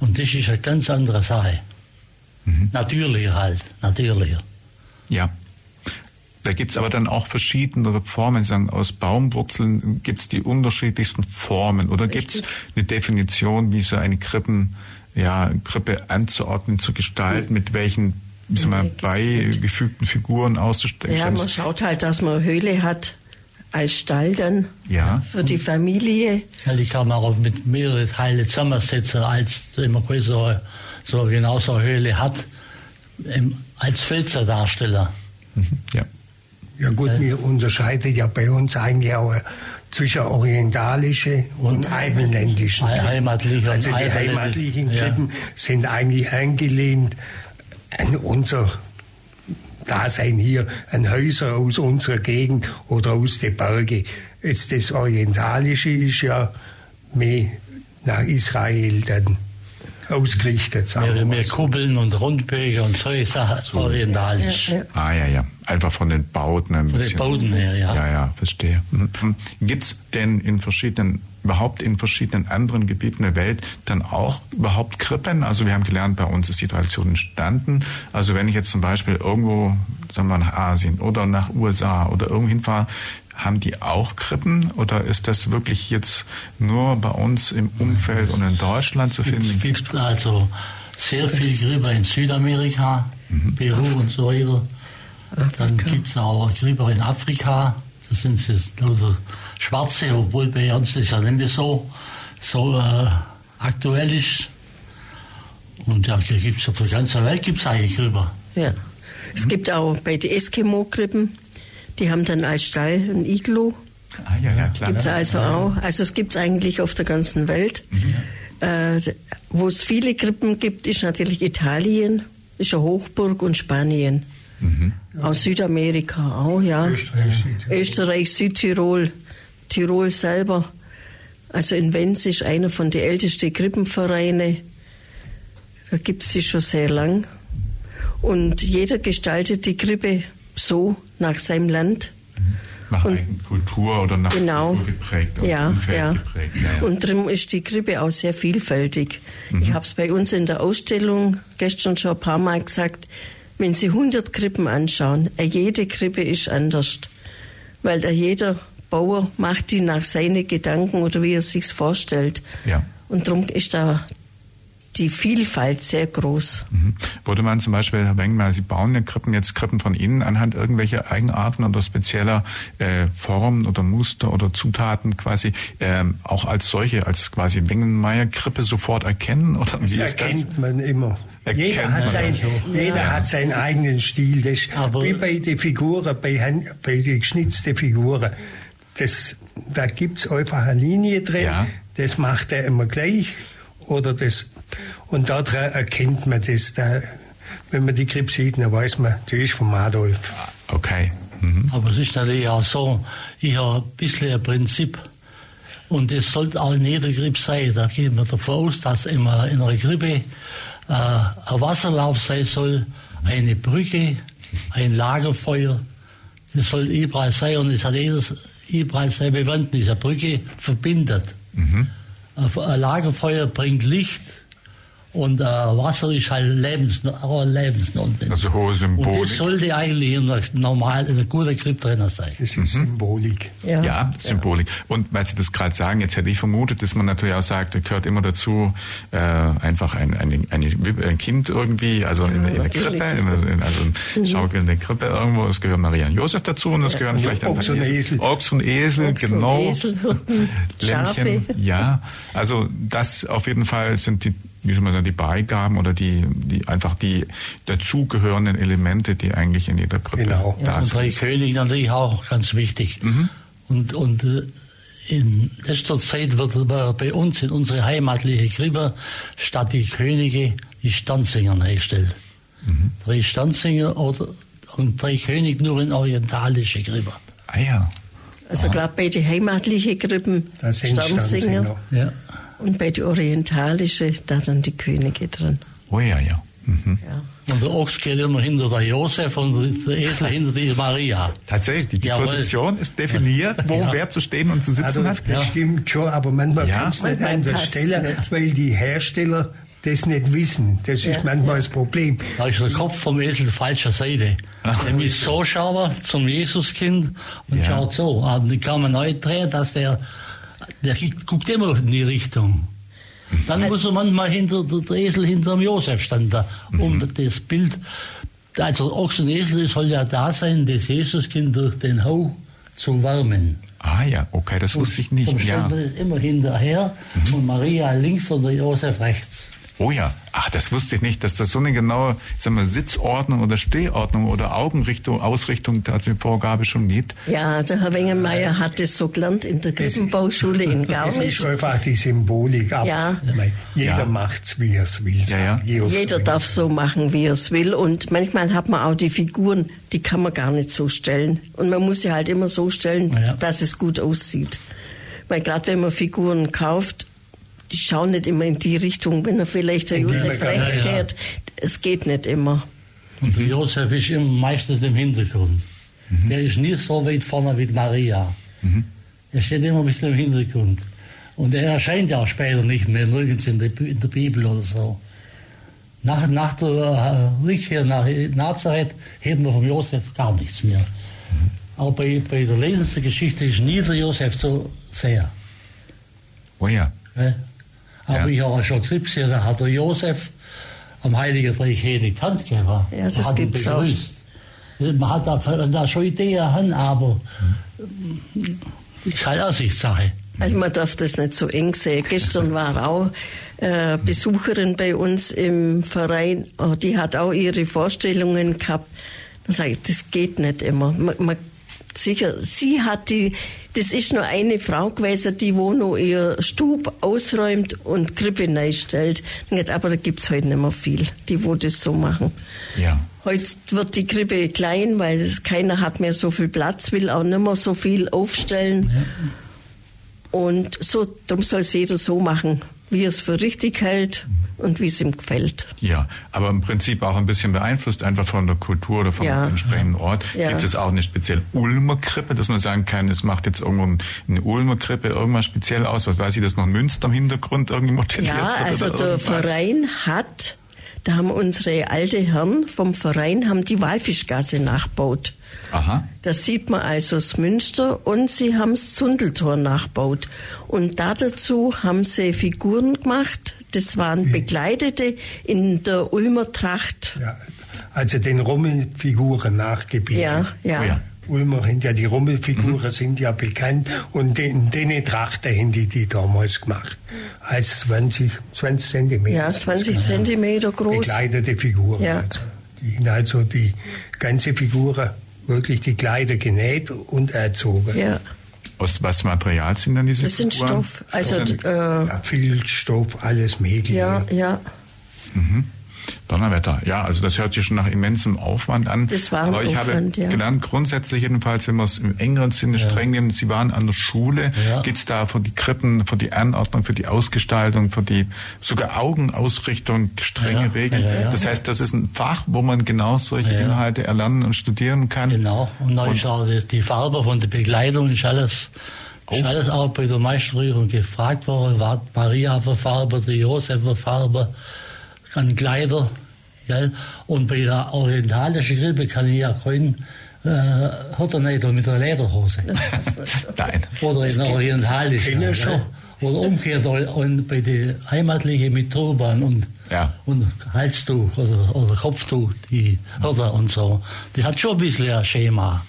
Und das ist eine ganz andere Sache. Natürlicher halt, natürlicher. Ja. Da gibt's aber dann auch verschiedene Formen. Sie Sagen, aus Baumwurzeln gibt's die unterschiedlichsten Formen. Oder gibt's eine Definition, wie so eine Krippen, ja, Krippe anzuordnen, zu gestalten, mit welchen wie soll man, Nee, beigefügten Figuren auszustellen? Ja, man schaut halt, dass man eine Höhle hat als Stall dann Ja. für die Familie. Ja, die kann man auch mit mehreren Teilen zusammensetzen, als wenn man größere, so genau so eine Höhle hat, im, als Felserdarsteller. Mhm. Ja. Ja gut, wir unterscheiden ja bei uns eigentlich auch äh, zwischen orientalische und heimatländischen. Hei- heimatliche und Also die heimatlichen ja. Krippen sind eigentlich angelehnt an unser Dasein hier, an Häuser aus unserer Gegend oder aus den Bergen. Jetzt das Orientalische ist ja mehr nach Israel dann ausgerichtet. sagen wir Mehr, mal mehr so. Kuppeln und Rundbögen und solche Sachen, orientalisch. Ja, ja. Ah, ja, ja. Einfach von den Bauten ein Von den bisschen. Bauten her, ja. Ja, ja, verstehe. Mhm. Gibt's denn in verschiedenen, überhaupt in verschiedenen anderen Gebieten der Welt dann auch überhaupt Krippen? Also wir haben gelernt, bei uns ist die Tradition entstanden. Also wenn ich jetzt zum Beispiel irgendwo, sagen wir mal, nach Asien oder nach USA oder irgendwo hinfahre, haben die auch Krippen oder ist das wirklich jetzt nur bei uns im Umfeld und in Deutschland zu Es finden? gibt also sehr viel Gräber in Südamerika, Peru und so weiter. Dann gibt es auch Gräber in Afrika. Das sind jetzt lauter Schwarze, obwohl bei uns das ja nicht mehr so, so äh, aktuell ist. Und ja, hier gibt es auf der ganzen Welt gibt's eigentlich Gräber. Ja. Es gibt auch bei den Eskimo-Krippen, die haben dann als Stall ein Iglo. Ah, ja, ja, klar. Gibt es also auch. Also es gibt es eigentlich auf der ganzen Welt. Äh, Wo es viele Krippen gibt, ist natürlich Italien, ist eine Hochburg und Spanien. Aus Südamerika auch, ja. Österreich, Südtirol. Österreich, Südtirol, Tirol selber. Also in Wenz ist einer von den ältesten Krippenvereine. Da gibt es sie schon sehr lang. Und jeder gestaltet die Krippe so nach seinem Land. Nach Und- Kultur oder nach Genau. Kultur geprägt oder Ja, ja. geprägt. Ja. Und darum ist die Krippe auch sehr vielfältig. Ich habe es bei uns in der Ausstellung gestern schon ein paar Mal gesagt, wenn Sie 100 Krippen anschauen, äh, jede Krippe ist anders. Weil da jeder Bauer macht die nach seinen Gedanken oder wie er sich's vorstellt. Ja. Und darum ist da die Vielfalt sehr groß. Mhm. Wurde man zum Beispiel, Herr Wengmeier, Sie bauen ja Krippen, jetzt Krippen von Ihnen anhand irgendwelcher Eigenarten oder spezieller äh, Formen oder Muster oder Zutaten quasi ähm, auch als solche, als quasi Wengenmeier-Krippe sofort erkennen? Oder Das wie ist das? erkennt man immer. Erkennt jeder hat, sein, schon. jeder Ja. hat seinen eigenen Stil. Das Aber- wie bei den Figuren, bei, bei den geschnitzten Figuren. Das, da gibt es einfach eine Linie drin. Ja. Das macht er immer gleich. Oder das, und daran erkennt man das. Da, wenn man die Krippe sieht, dann weiß man, die ist vom Adolf. Okay. Mhm. Aber es ist natürlich auch so, ich habe ein bisschen ein Prinzip. Und es sollte auch in jeder Grippe sein. Da gehen wir davon aus, dass immer in einer Grippe äh, ein Wasserlauf sein soll, eine Brücke, ein Lagerfeuer. Das soll überall sein und es hat jedes überall seine Bewandtnis. Eine Brücke verbindet. Mhm. Ein Lagerfeuer bringt Licht und äh, Wasser ist halt lebens, lebensnotwendig. Also hohe Symbolik. Und das sollte eigentlich in einer normal, in einer guten Grip drin sein. Das ist mhm. Symbolik. Ja, ja Symbolik. Und weil Sie das gerade sagen, jetzt hätte ich vermutet, dass man natürlich auch sagt, da gehört immer dazu, äh, einfach ein, ein, ein, ein Kind irgendwie, also in, in der Krippe, in, also mhm. Schaukel in der Krippe irgendwo, es gehören Maria und Josef dazu und es ja. gehören vielleicht Ochs und Esel. Ochs und Esel, Ochs genau. Und Esel, Lämmchen, ja. Also das auf jeden Fall sind die wie soll man sagen, die Beigaben oder die, die einfach die dazugehörenden Elemente, die eigentlich in jeder Krippe genau. da ja, sind. Und drei Könige natürlich auch ganz wichtig. Mhm. Und, und äh, in letzter Zeit wird bei uns in unsere heimatliche Krippe statt die Könige die Stanzinger hergestellt. Mhm. Drei Stanzinger oder, und drei Könige nur in orientalische Krippe. Ah ja. Also gerade bei den heimatlichen Krippen Stanzinger. Ja. Und bei der orientalischen, da dann die Könige drin. Oh ja, ja. Mhm. ja. Und der Ochs geht immer hinter der Josef und der Esel hinter die Maria. Tatsächlich, die Jawohl. Position ist definiert, wo ja. wer zu stehen und zu sitzen also, hat. Das stimmt schon, aber manchmal ja. kommt es nicht an der Stelle, nicht. weil die Hersteller das nicht wissen. Das ist manchmal das Problem. Da ist der Kopf vom Esel falscher Seite. Nämlich so schauen zum Jesuskind und schaut so. Aber die kann man neu drehen, dass der der guckt immer in die Richtung. Dann muss er manchmal hinter der Esel hinter dem Josef stand da, um mhm. das Bild. Also Ochs und Esel soll ja da sein, das Jesuskind durch den Hau zu wärmen. Ah ja, okay, das wusste ich nicht. Und ja. ist immer hinterher mhm. und Maria links und Josef rechts. Oh ja, ach, das wusste ich nicht, dass das so eine genaue sagen wir, Sitzordnung oder Stehordnung oder Augenrichtung, Ausrichtung der Vorgabe schon gibt. Ja, der Herr Wengemeyer hat es so gelernt in der Krippenbauschule in Garmisch. Das ist einfach die Symbolik. Aber ja. Jeder ja. macht's, wie er es will. Ja, ja. Jeder darf so machen, wie er es will. Und manchmal hat man auch die Figuren, die kann man gar nicht so stellen. Und man muss sie halt immer so stellen, dass es gut aussieht. Weil gerade wenn man Figuren kauft, die schauen nicht immer in die Richtung, wenn er vielleicht der Josef rechts ja, geht. Es geht nicht immer. Und der Josef ist immer meistens im Hintergrund. Mhm. Der ist nie so weit vorne wie Maria. Mhm. Er steht immer ein bisschen im Hintergrund. Und er erscheint ja auch später nicht mehr, nirgends in der, in der Bibel oder so. Nach, nach der äh, Rückkehr nach Nazareth heben wir vom Josef gar nichts mehr. Mhm. Aber bei, bei der Lesensgeschichte ist nie der Josef so sehr. Oh ja. ja. Aber ja. ich habe schon Krebs gesehen, da hat der Josef am Heiligen Dreikönig die Hand gegeben. Ja, das hat gibt's begrüßt. Auch. Man hat da, da schon Ideen, aber hm. ist halt Ansichtssache. Also man darf das nicht so eng sehen. Gestern war auch äh, Besucherin bei uns im Verein, oh, die hat auch ihre Vorstellungen gehabt. Da sage ich, das geht nicht immer. Man, man, sicher, sie hat die das ist nur eine Frau gewesen, die wo noch ihr Stub ausräumt und Krippe stellt. Aber da gibt's heute nicht mehr viel, die wo das so machen. Ja. Heute wird die Krippe klein, weil es, keiner hat mehr so viel Platz, will auch nicht mehr so viel aufstellen. Ja. Und so, darum soll es jeder so machen, wie es für richtig hält und wie es ihm gefällt. Ja, aber im Prinzip auch ein bisschen beeinflusst einfach von der Kultur oder vom ja. entsprechenden Ort. Ja. Gibt es auch eine speziell Ulmer Krippe, dass man sagen kann, es macht jetzt irgendwo eine Ulmer Krippe irgendwas speziell aus? Was weiß ich, dass noch Münster im Hintergrund irgendwie motiviert ja, wird? Ja, also der irgendwas? Verein hat da haben unsere alte Herren vom Verein haben die Walfischgasse nachbaut. Aha. Da sieht man also das Münster und sie haben das Zundeltor nachbaut. Und da dazu haben sie Figuren gemacht. Das waren Bekleidete in der Ulmer Tracht. Ja, also den Rummelfiguren nachgebildet. Ja, ja. Oh ja. Ulmer sind ja die Rummelfiguren mhm. sind ja bekannt und in den Trachten haben die die damals gemacht. Als 20, 20 Zentimeter. Ja, 20 Zentimeter groß. Bekleidete Figuren. Ja. Also. Die sind also die ganze Figur, wirklich die Kleider genäht und erzogen. Ja. Aus was Material sind dann diese Das sind Figuren? Stoff. Also, äh, ja, Filzstoff, alles Mögliche. Ja, ja. Mhm. Donnerwetter. Ja, also das hört sich schon nach immensem Aufwand an. Das war ein Aber ich Aufwand, habe ja. gelernt, grundsätzlich jedenfalls, wenn wir es im engeren Sinne streng nehmen, Sie waren an der Schule, Ja. geht's da für die Krippen, für die Anordnung, für die Ausgestaltung, für die sogar Augenausrichtung, strenge Ja, Regeln. ja, ja. Das heißt, das ist ein Fach, wo man genau solche Ja. Inhalte erlernen und studieren kann. Genau. Und dann ist auch die, Farbe von der Bekleidung ist alles, ist Oh. alles auch bei der Meisterprüfung gefragt worden. War Maria für Farbe, die Josef für Farbe, an Kleider. Gell? Und bei der orientalischen Grippe kann ich ja keinen äh, Hütternägel mit der Lederhose. Nein. Oder in der orientalischen. Schon. Oder umgekehrt und bei den heimatlichen mit Turban und, Ja. und Halstuch oder, oder Kopftuch, die Hörter und so. Die hat schon ein bisschen ein Schema.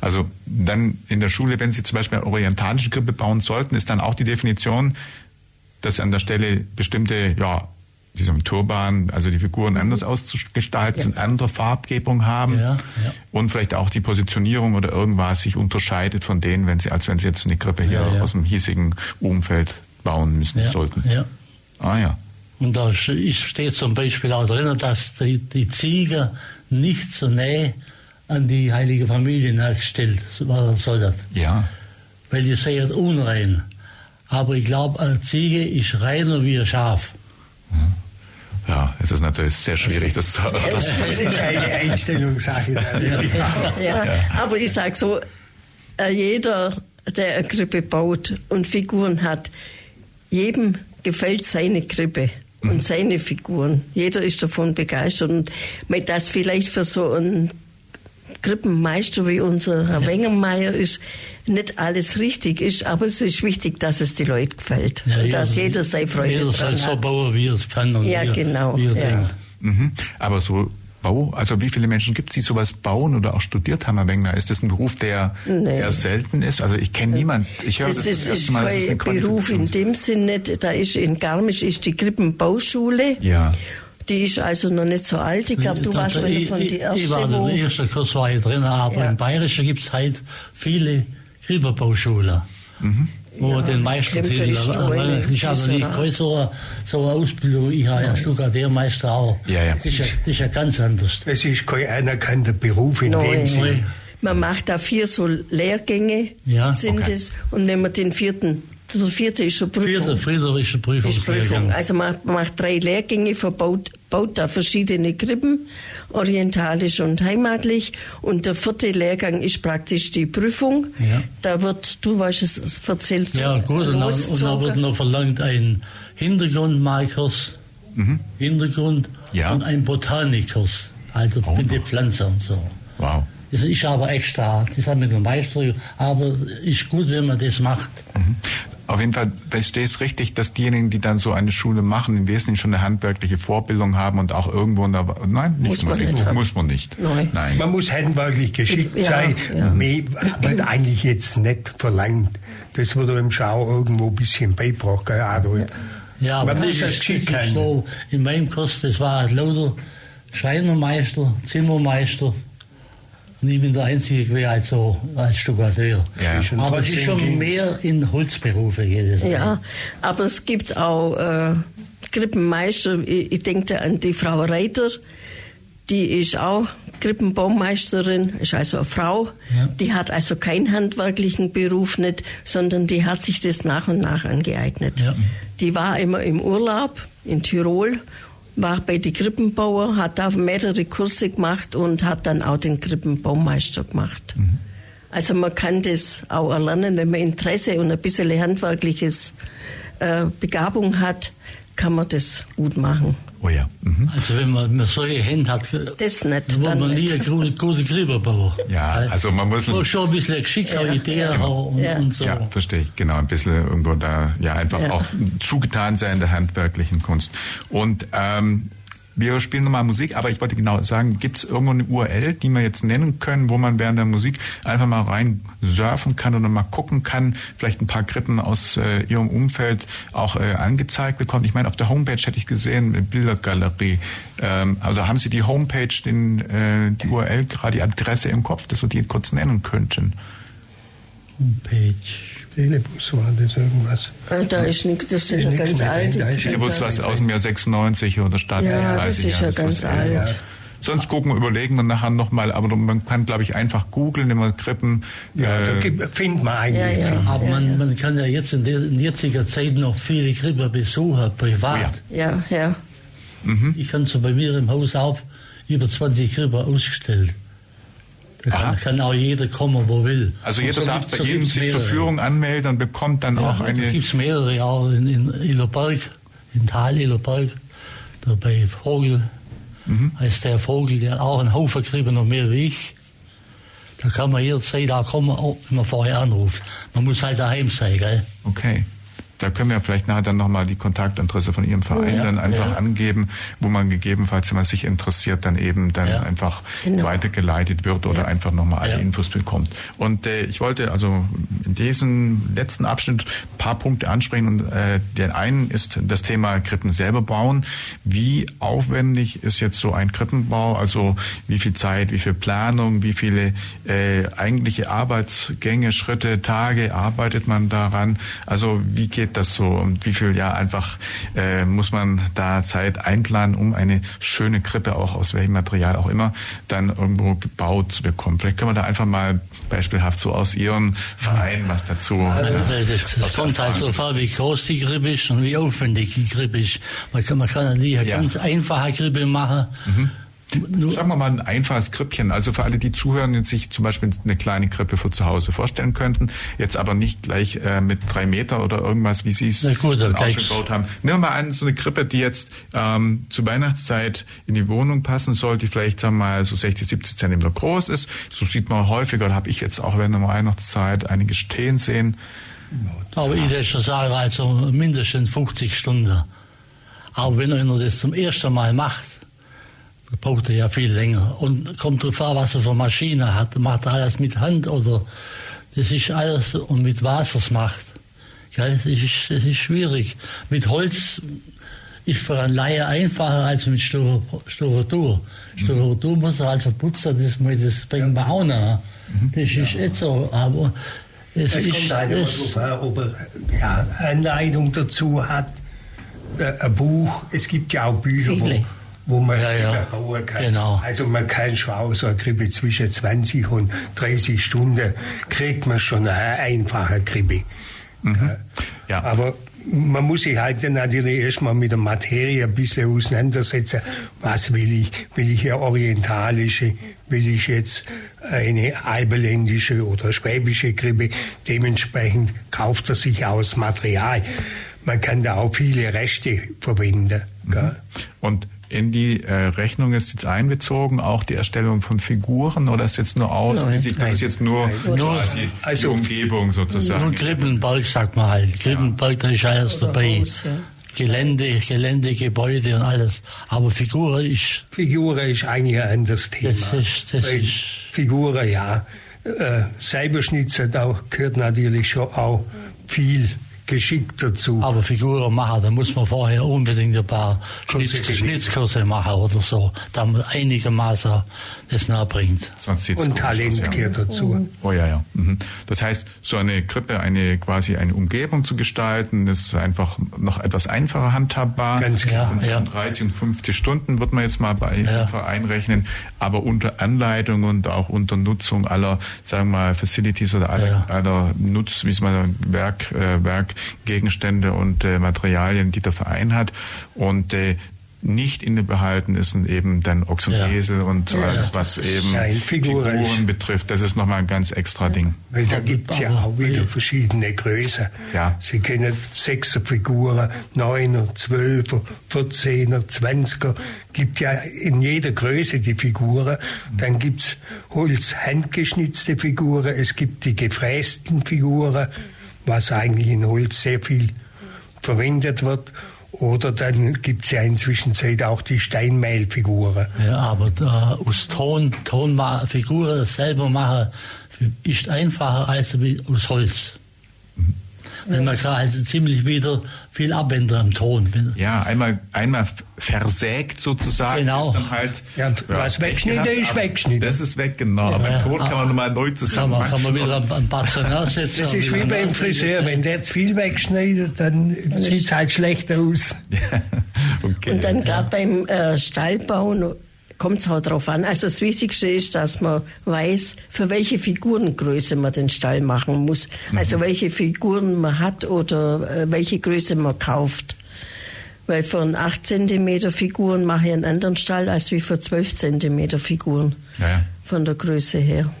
Also dann in der Schule, wenn Sie zum Beispiel eine orientalische Krippe bauen sollten, ist dann auch die Definition, dass an der Stelle bestimmte, ja, diesem Turban, also die Figuren anders ausgestaltet sind, andere Farbgebung haben Ja, ja. und vielleicht auch die Positionierung oder irgendwas sich unterscheidet von denen, wenn Sie, als wenn Sie jetzt eine Krippe hier Ja, ja. aus dem hiesigen Umfeld bauen müssen Ja, sollten. ja. Ah ja. Und da steht zum Beispiel auch drin, dass die, die Ziege nicht so näher an die heilige Familie nachgestellt werden sollen, Ja. weil die sehr unrein. Aber ich glaube, eine Ziege ist reiner wie ein Schaf. Ja, es ist natürlich sehr schwierig, das zu Das ist eine Einstellungssache. Ja, aber ich sage so, äh, jeder, der eine Krippe baut und Figuren hat, jedem gefällt seine Krippe und seine Figuren. Jeder ist davon begeistert und mit das vielleicht für so einen Krippenmeister wie unser Herr Wengermeier ist, nicht alles richtig ist, aber es ist wichtig, dass es die Leute gefällt. Ja, dass jeder seine Freude Jeder soll dran so bauen, wie er es kann und Ja, wie, er- genau, wie er ja. denkt. Mhm. Aber so Bau, also wie viele Menschen gibt es, die sowas bauen oder auch studiert haben, Herr Wengner? Ist das ein Beruf, der Nee. eher selten ist? Also ich kenne niemanden. Ich höre Das, das, ist, das ist erste Mal. es kein Beruf in dem Sinne nicht. Da ist in Garmisch ist die Krippenbauschule. Ja. Die ist also noch nicht so alt. Ich glaube, du Da- warst einer von ich- die Ich erste, war der erste Kurs war ich drin, aber Ja. im Bayerischen gibt es halt viele Kriegerbauschule. Wo Ja, den Meistertitel, eine ich habe nicht Gießerei. keine so, eine- so eine Ausbildung, ich habe ja Stuckadeurmeister auch. Ja, ja. Das ist ja, das ist ja ganz anders. Das ist kein anerkannter Beruf in Nein. dem Sinne. Nein. Man macht da vier so Lehrgänge, Ja, sind okay. es. Und wenn man den vierten, der vierte ist schon Prüfung. Vierte, friederische. Prüfungslehrgang. Also man macht drei Lehrgänge, verbaut baut da verschiedene Krippen, orientalisch und heimatlich. Und der vierte Lehrgang ist praktisch die Prüfung. Ja. Da wird, du weißt es erzählt, Ja, gut, und dann, und dann losgezogen. wird noch verlangt ein Hintergrundmalkurs, Hintergrund Ja. und ein Botanikurs, also Oh. mit den Pflanzen und so. Wow. Das ist aber extra, das hat mit dem Meister, aber ist gut, wenn man das macht. Auf jeden Fall verstehe ich es richtig, dass diejenigen, die dann so eine Schule machen, im Wesentlichen schon eine handwerkliche Vorbildung haben und auch irgendwo in der, nein, nicht Muss man nicht haben. muss man nicht. Nein. Nein. Man muss handwerklich geschickt Ja, sein, ja. mehr wird eigentlich jetzt nicht verlangt. Das wird im Schau irgendwo ein bisschen beigebracht. gell, Adolf? Ja, aber Man das muss ist, halt das geschickt ist sein. so, in meinem Kurs, das war halt lauter Schreinermeister, Zimmermeister. Und ich bin der Einzige gewesen als, so, als Stuckateur. Ja. Aber es ist schon ging's. mehr in Holzberufe geht es. Ja, aber es gibt auch äh, Krippenmeister. Ich, ich denke an die Frau Reiter, die ist auch Krippenbaumeisterin, ist also eine Frau. Ja. Die hat also keinen handwerklichen Beruf nicht, sondern die hat sich das nach und nach angeeignet. Ja. Die war immer im Urlaub in Tirol, war bei den Krippenbauern, hat da mehrere Kurse gemacht und hat dann auch den Krippenbaumeister gemacht. Also man kann das auch erlernen, wenn man Interesse und ein bisschen handwerkliches äh, Begabung hat, kann man das gut machen. Oh ja. Mhm. Also wenn man, wenn man solche Hände hat, Das nicht, dann wird dann man nie nicht. ein gute, Krieger bauen. Ja, also man muss- muss schon ein bisschen Geschick, eine Idee haben und, Ja. und so. Ja, verstehe ich. Genau, ein bisschen irgendwo da, ja, einfach Ja. auch zugetan sein der handwerklichen Kunst. Und ähm, wir spielen nochmal Musik, aber ich wollte genau sagen, gibt es irgendwo eine URL, die wir jetzt nennen können, wo man während der Musik einfach mal rein surfen kann oder mal gucken kann, vielleicht ein paar Krippen aus äh, Ihrem Umfeld auch äh, angezeigt bekommt. Ich meine, auf der Homepage hätte ich gesehen, eine Bildergalerie. Ähm, also haben Sie die Homepage, den, äh, die URL, gerade die Adresse im Kopf, dass wir die kurz nennen könnten? Homepage. Telebus war das irgendwas. Äh, da ist nichts, das sind Ist ja ganz da ist Telebus was aus dem Jahr 96 oder Start Ja, das 30 ist ja Jahres, ganz alt. älter. Sonst gucken, überlegen wir nachher nochmal, aber man kann, glaube ich, einfach googeln, immer Krippen. Ja, da äh, gibt- findet man eigentlich Ja, ja. viel. Aber man, man kann ja jetzt in, der, in jetziger Zeit noch viele Krippe besuchen, privat. Oh ja. Ja, ja. Ich kann so bei mir im Haus auch über 20 Krippe ausgestellt. Da kann, auch jeder kommen, wo will. also Und jeder so darf bei Ihnen gibt's sich zur mehrere. Führung anmelden und bekommt dann Ja, auch eine... gibt es mehrere, auch in, in Illerberg, in Tal Illerberg, da bei Vogel, Mhm. heißt der Vogel, der hat auch einen Haufen Krippe noch mehr wie ich. Da kann man jederzeit da kommen, auch wenn man vorher anruft. Man muss halt daheim sein, gell? Okay. Da können wir vielleicht nachher dann nochmal die Kontaktadresse von Ihrem Verein Ja, dann einfach ja. angeben, wo man gegebenenfalls, wenn man sich interessiert, dann eben dann Ja. einfach Genau. weitergeleitet wird oder Ja. einfach nochmal alle Ja. Infos bekommt. Und äh, ich wollte also in diesem letzten Abschnitt ein paar Punkte ansprechen. Und äh, der einen ist das Thema Krippen selber bauen. Wie aufwendig ist jetzt so ein Krippenbau? Also wie viel Zeit, wie viel Planung, wie viele äh, eigentliche Arbeitsgänge, Schritte, Tage arbeitet man daran? Also wie geht das so und wie viel ja einfach äh, muss man da Zeit einplanen, um eine schöne Krippe auch aus welchem Material auch immer dann irgendwo gebaut zu bekommen? Vielleicht können wir da einfach mal beispielhaft so aus Ihrem Verein was dazu. Also, das, das kommt halt so vor, wie groß die Grippe ist und wie aufwendig die Grippe ist. Man kann, man kann die Ja. ganz einfache Grippe machen. Nur, Sagen wir mal ein einfaches Krippchen. Also für alle, die zuhören und sich zum Beispiel eine kleine Krippe für zu Hause vorstellen könnten, jetzt aber nicht gleich äh, mit drei Meter oder irgendwas, wie Sie es Na gut, dann auch schon gleich- gebaut haben. Nehmen wir mal an, so eine Krippe, die jetzt ähm, zur Weihnachtszeit in die Wohnung passen soll, die vielleicht sagen wir mal so 60, 70 Zentimeter groß ist. So sieht man häufiger, oder habe ich jetzt auch während der Weihnachtszeit einige stehen sehen. aber ich würde schon sagen, also mindestens 50 Stunden. Aber wenn einer das zum ersten Mal macht, braucht er ja viel länger. Und kommt drauf an, was er für Maschine hat. Macht er alles mit Hand oder das ist alles und mit Wasser macht. Gell, das, ist, das ist schwierig. Mit Holz ist für einen Laie einfacher als mit Styro- Styrodur. Styrodur muss er halt verputzen, das, das bringt man auch noch. Das ist nicht so, aber es, Es ist, kommt halt es, drauf an, ob er ja, Anleitung dazu hat, äh, ein Buch. Es gibt ja auch Bücher, Viele. wo man Ja, ja. Bauen kann. Genau. Also man kann schon auch so eine Krippe zwischen 20 und 30 Stunden kriegt man schon eine einfache Krippe. Gell? Ja. Aber man muss sich halt dann natürlich erstmal mit der Materie ein bisschen auseinandersetzen. Was will ich? Will ich eine orientalische? Will ich jetzt eine alberländische oder schwäbische Krippe? Dementsprechend kauft er sich aus Material. Man kann da auch viele Reste verwenden. Gell? Und in die äh, Rechnung ist jetzt einbezogen auch die Erstellung von Figuren oder ist jetzt nur aus? Nein. Das ist jetzt nur Nein. quasi Also- die Umgebung sozusagen? Nur Krippenberg sagt man halt. Krippenberg, da ist alles dabei. Haus, ja. Gelände, Gelände, Gebäude und alles. Aber Figur ist, Figuren ist eigentlich ein anderes Thema. Das ist- das ist- Figuren, ja. Äh, Cyberschnitzer, da gehört natürlich schon auch viel Geschick dazu. aber Figuren machen, da muss man vorher unbedingt ein paar Schnitz. Schnitzkurse machen oder so, damit man einigermaßen das nahe bringt. Und Talent ja. gehört dazu. Oh ja, ja. Mhm. Das heißt, so eine Krippe, eine quasi eine Umgebung zu gestalten, ist einfach noch etwas einfacher handhabbar. Ganz klar. Und zwischen Ja. 30 und 50 Stunden wird man jetzt mal bei Ja. im Verein rechnen, aber unter Anleitung und auch unter Nutzung aller, sagen wir mal, Facilities oder aller, Ja. aller Nutz, wie es mal Werk, äh, Werkgegenstände und äh, Materialien, die der Verein hat. Und äh, nicht innebehalten ist eben dann Ochs und Ja. Esel und Ja. alles, was eben Figuren betrifft. Das ist nochmal ein ganz extra Ding. Weil da gibt es ja auch wieder verschiedene Größen. Ja. Sie kennen sechser Figuren, neuner, zwölfer, vierzehner, zwanziger. Gibt ja in jeder Größe die Figuren. Dann gibt's Holz handgeschnitzte Figuren. Es gibt die gefrästen Figuren, was eigentlich in Holz sehr viel verwendet wird. Oder dann gibt's ja inzwischen auch die Steinmehlfiguren. Ja, aber da, aus Ton, Ton ma- Figuren selber machen ist einfacher als aus Holz. Wenn man halt ziemlich wieder viel abwendet am Ton. Ja, einmal, einmal versägt sozusagen. Genau. Ist dann halt, Ja, was wegschnitten gehabt, ist aber wegschnitten. Das ist weg, genau. aber Ja, im Ton kann aber- man nochmal neu Kann zusammen man, kann man wieder ein Batzen aussetzen. Das ist wie beim Friseur. Wenn der zu viel wegschneidet, dann sieht es halt schlecht aus. okay. Und dann gerade beim äh, Stallbauen kommt es auch drauf an. Also das Wichtigste ist, dass man weiß, für welche Figurengröße man den Stall machen muss. Also welche Figuren man hat oder äh, welche Größe man kauft. Weil für einen 8 cm Figuren mache ich einen anderen Stall als wie für 12 cm Figuren. Ja, ja. Von der Größe her.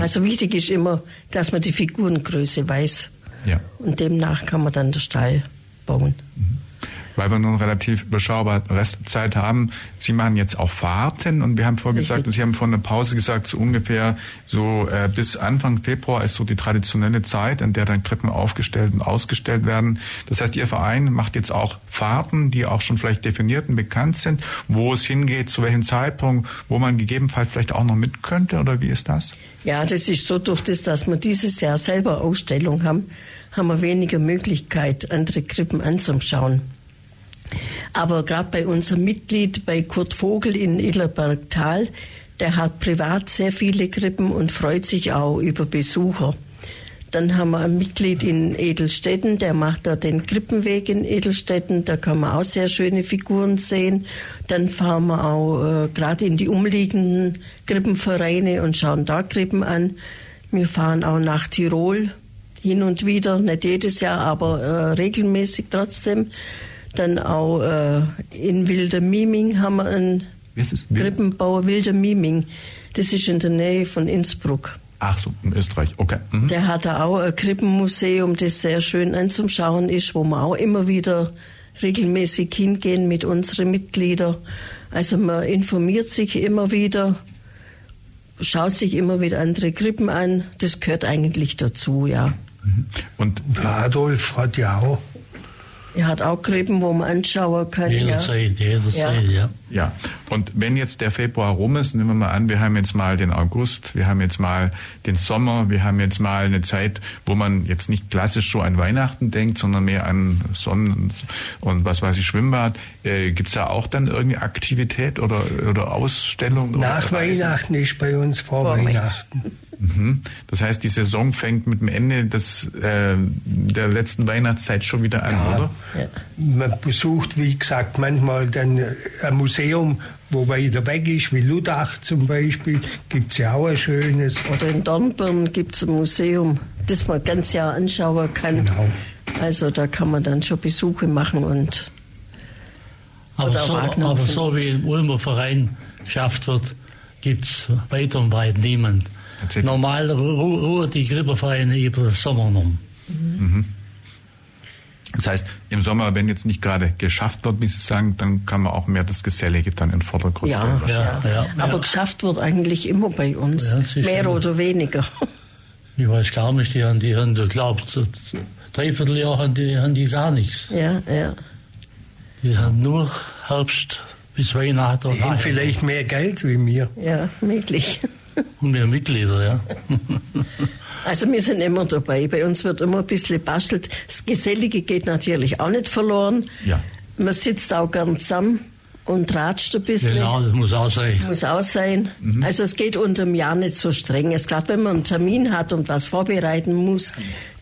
Also wichtig ist immer, dass man die Figurengröße weiß. Ja. Und demnach kann man dann den Stall bauen. Weil wir nun relativ überschaubar Restzeit haben. Sie machen jetzt auch Fahrten und wir haben vorher gesagt, Richtig. Sie haben vor einer Pause gesagt, so ungefähr so äh, bis Anfang Februar ist so die traditionelle Zeit, in der dann Krippen aufgestellt und ausgestellt werden. Das heißt, Ihr Verein macht jetzt auch Fahrten, die auch schon vielleicht definiert und bekannt sind, wo es hingeht, zu welchem Zeitpunkt, wo man gegebenenfalls vielleicht auch noch mit könnte oder wie ist das? Ja, das ist so durch das, dass wir dieses Jahr selber Ausstellung haben, haben wir weniger Möglichkeit, andere Krippen anzuschauen. Aber gerade bei unserem Mitglied, bei Kurt Vogel in Idlerbergtal, der hat privat sehr viele Krippen und freut sich auch über Besucher. Dann haben wir ein Mitglied in Edelstetten, der macht da den Krippenweg in Edelstetten, da kann man auch sehr schöne Figuren sehen. Dann fahren wir auch äh, gerade in die umliegenden Krippenvereine und schauen da Krippen an. Wir fahren auch nach Tirol hin und wieder, nicht jedes Jahr, aber äh, regelmäßig trotzdem. Dann auch äh, in Wilder Miming haben wir einen? Krippenbauer Wilder Miming. Das ist in der Nähe von Innsbruck. Ach so, in Österreich, okay. Mhm. Der hat da auch ein Krippenmuseum, das sehr schön anzuschauen ist, wo wir auch immer wieder regelmäßig hingehen mit unseren Mitgliedern. Also man informiert sich immer wieder, schaut sich immer wieder andere Krippen an. Das gehört eigentlich dazu, ja. Und Der Adolf hat ja auch. Er hat auch Krippen, wo man anschauen kann. Ja. Jederzeit, jederzeit, ja. Ja, und wenn jetzt der Februar rum ist, nehmen wir mal an, wir haben jetzt mal den August, wir haben jetzt mal den Sommer, wir haben jetzt mal eine Zeit, wo man jetzt nicht klassisch so an Weihnachten denkt, sondern mehr an Sonnen und was weiß ich, Schwimmbad. Äh, Gibt es da auch dann irgendwie Aktivität oder, oder Ausstellung? Nach oder? Weihnachten ist bei uns vor, Vor Weihnachten. Mhm. Das heißt, die Saison fängt mit dem Ende des, äh, der letzten Weihnachtszeit schon wieder an, Ja. oder? Ja. Man besucht, wie gesagt, manchmal dann ein Museum, wo weiter weg ist, wie Ludach zum Beispiel, gibt es ja auch ein schönes. Oder in Dornbirn gibt es ein Museum, das man ganz Jahr anschauen kann. Genau. Also da kann man dann schon Besuche machen und Aber so, aber so wie im Ulmer Verein geschafft wird, gibt es weit und breit niemand. Normal ru ruhen die Grippervereine über den Sommer noch. Das heißt, im Sommer, wenn jetzt nicht gerade geschafft wird, wie Sie sagen, dann kann man auch mehr das Gesellige dann in den Vordergrund ja, stellen. Ja, ja. ja, Aber geschafft wird eigentlich immer bei uns. Mehr oder weniger. Ich weiß gar nicht, die haben, die haben glaubt, dreiviertel Jahr haben die, haben die gar nichts. ja, ja. Die haben nur Herbst bis Weihnachten Die haben vielleicht mehr Geld wie mir. Ja, möglich. Und mehr Mitglieder, ja. Also wir sind immer dabei. Bei uns wird immer ein bisschen bastelt. Das Gesellige geht natürlich auch nicht verloren. Ja. Man sitzt auch gern zusammen und ratscht ein bisschen. Genau, das muss auch sein. Muss auch sein. Also es geht unterm Jahr nicht so streng. Es gerade wenn man einen Termin hat und was vorbereiten muss,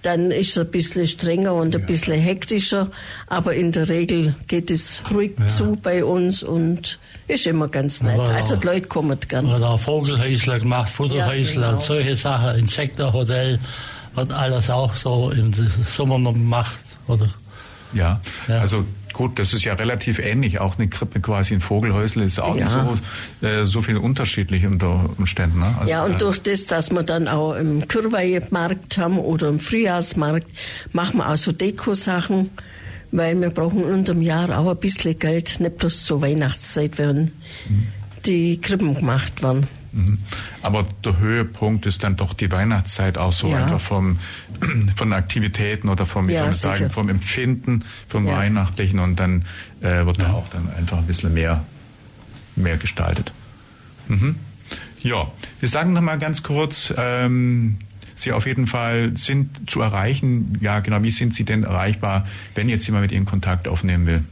dann ist es ein bisschen strenger und ein bisschen hektischer. Aber in der Regel geht es ruhig zu bei uns und ist immer ganz nett. Aber- Also die Leute kommen gern. Oder auch Vogelhäusler gemacht, Futterhäusler, Ja, genau. solche Sachen, Insektenhotel, wird alles auch so im Sommer noch gemacht. Oder? Ja, Ja. also gut, das ist ja relativ ähnlich. Auch eine Krippe quasi, ein Vogelhäusle ist auch Ja. nicht so, äh, so viel unterschiedlich unter Umständen. Ne? Also, Ja, äh, und durch das, dass wir dann auch im Kürweimarkt haben oder im Frühjahrsmarkt, machen wir auch so Dekosachen, weil wir brauchen unterm Jahr auch ein bisschen Geld, nicht bloß zur Weihnachtszeit, wenn die Krippen gemacht werden. Mhm. Aber der Höhepunkt ist dann doch die Weihnachtszeit auch so Ja. einfach vom, von Aktivitäten oder vom, Ja, sicher. sagen, vom Empfinden, vom Ja. Weihnachtlichen und dann äh, wird da auch dann einfach ein bisschen mehr, mehr gestaltet. Mhm. Ja, wir sagen noch mal ganz kurz, ähm, Sie auf jeden Fall sind zu erreichen. Ja, genau, wie sind Sie denn erreichbar, wenn jetzt jemand mit Ihnen Kontakt aufnehmen will?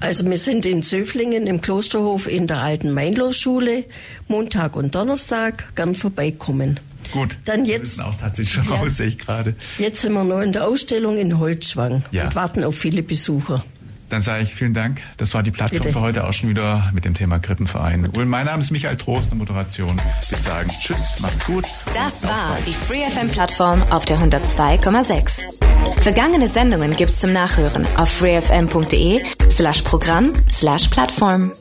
Also wir sind in Söflingen im Klosterhof in der alten Mainlos-Schule, Montag und Donnerstag, gern vorbeikommen. Gut. Dann jetzt. Wir auch tatsächlich schon ja, raus, sehe ich gerade. Jetzt sind wir noch in der Ausstellung in Holzschwang ja. und warten auf viele Besucher. Dann sage ich vielen Dank. Das war die Plattform Bitte. für heute auch schon wieder mit dem Thema Krippenverein. Und mein Name ist Michael Trost, eine Moderation. Wir sagen Tschüss, macht's gut. Das war die FreeFM-Plattform auf der 102,6. Vergangene Sendungen gibt's zum Nachhören auf freefm.de slash Programm slash Plattform.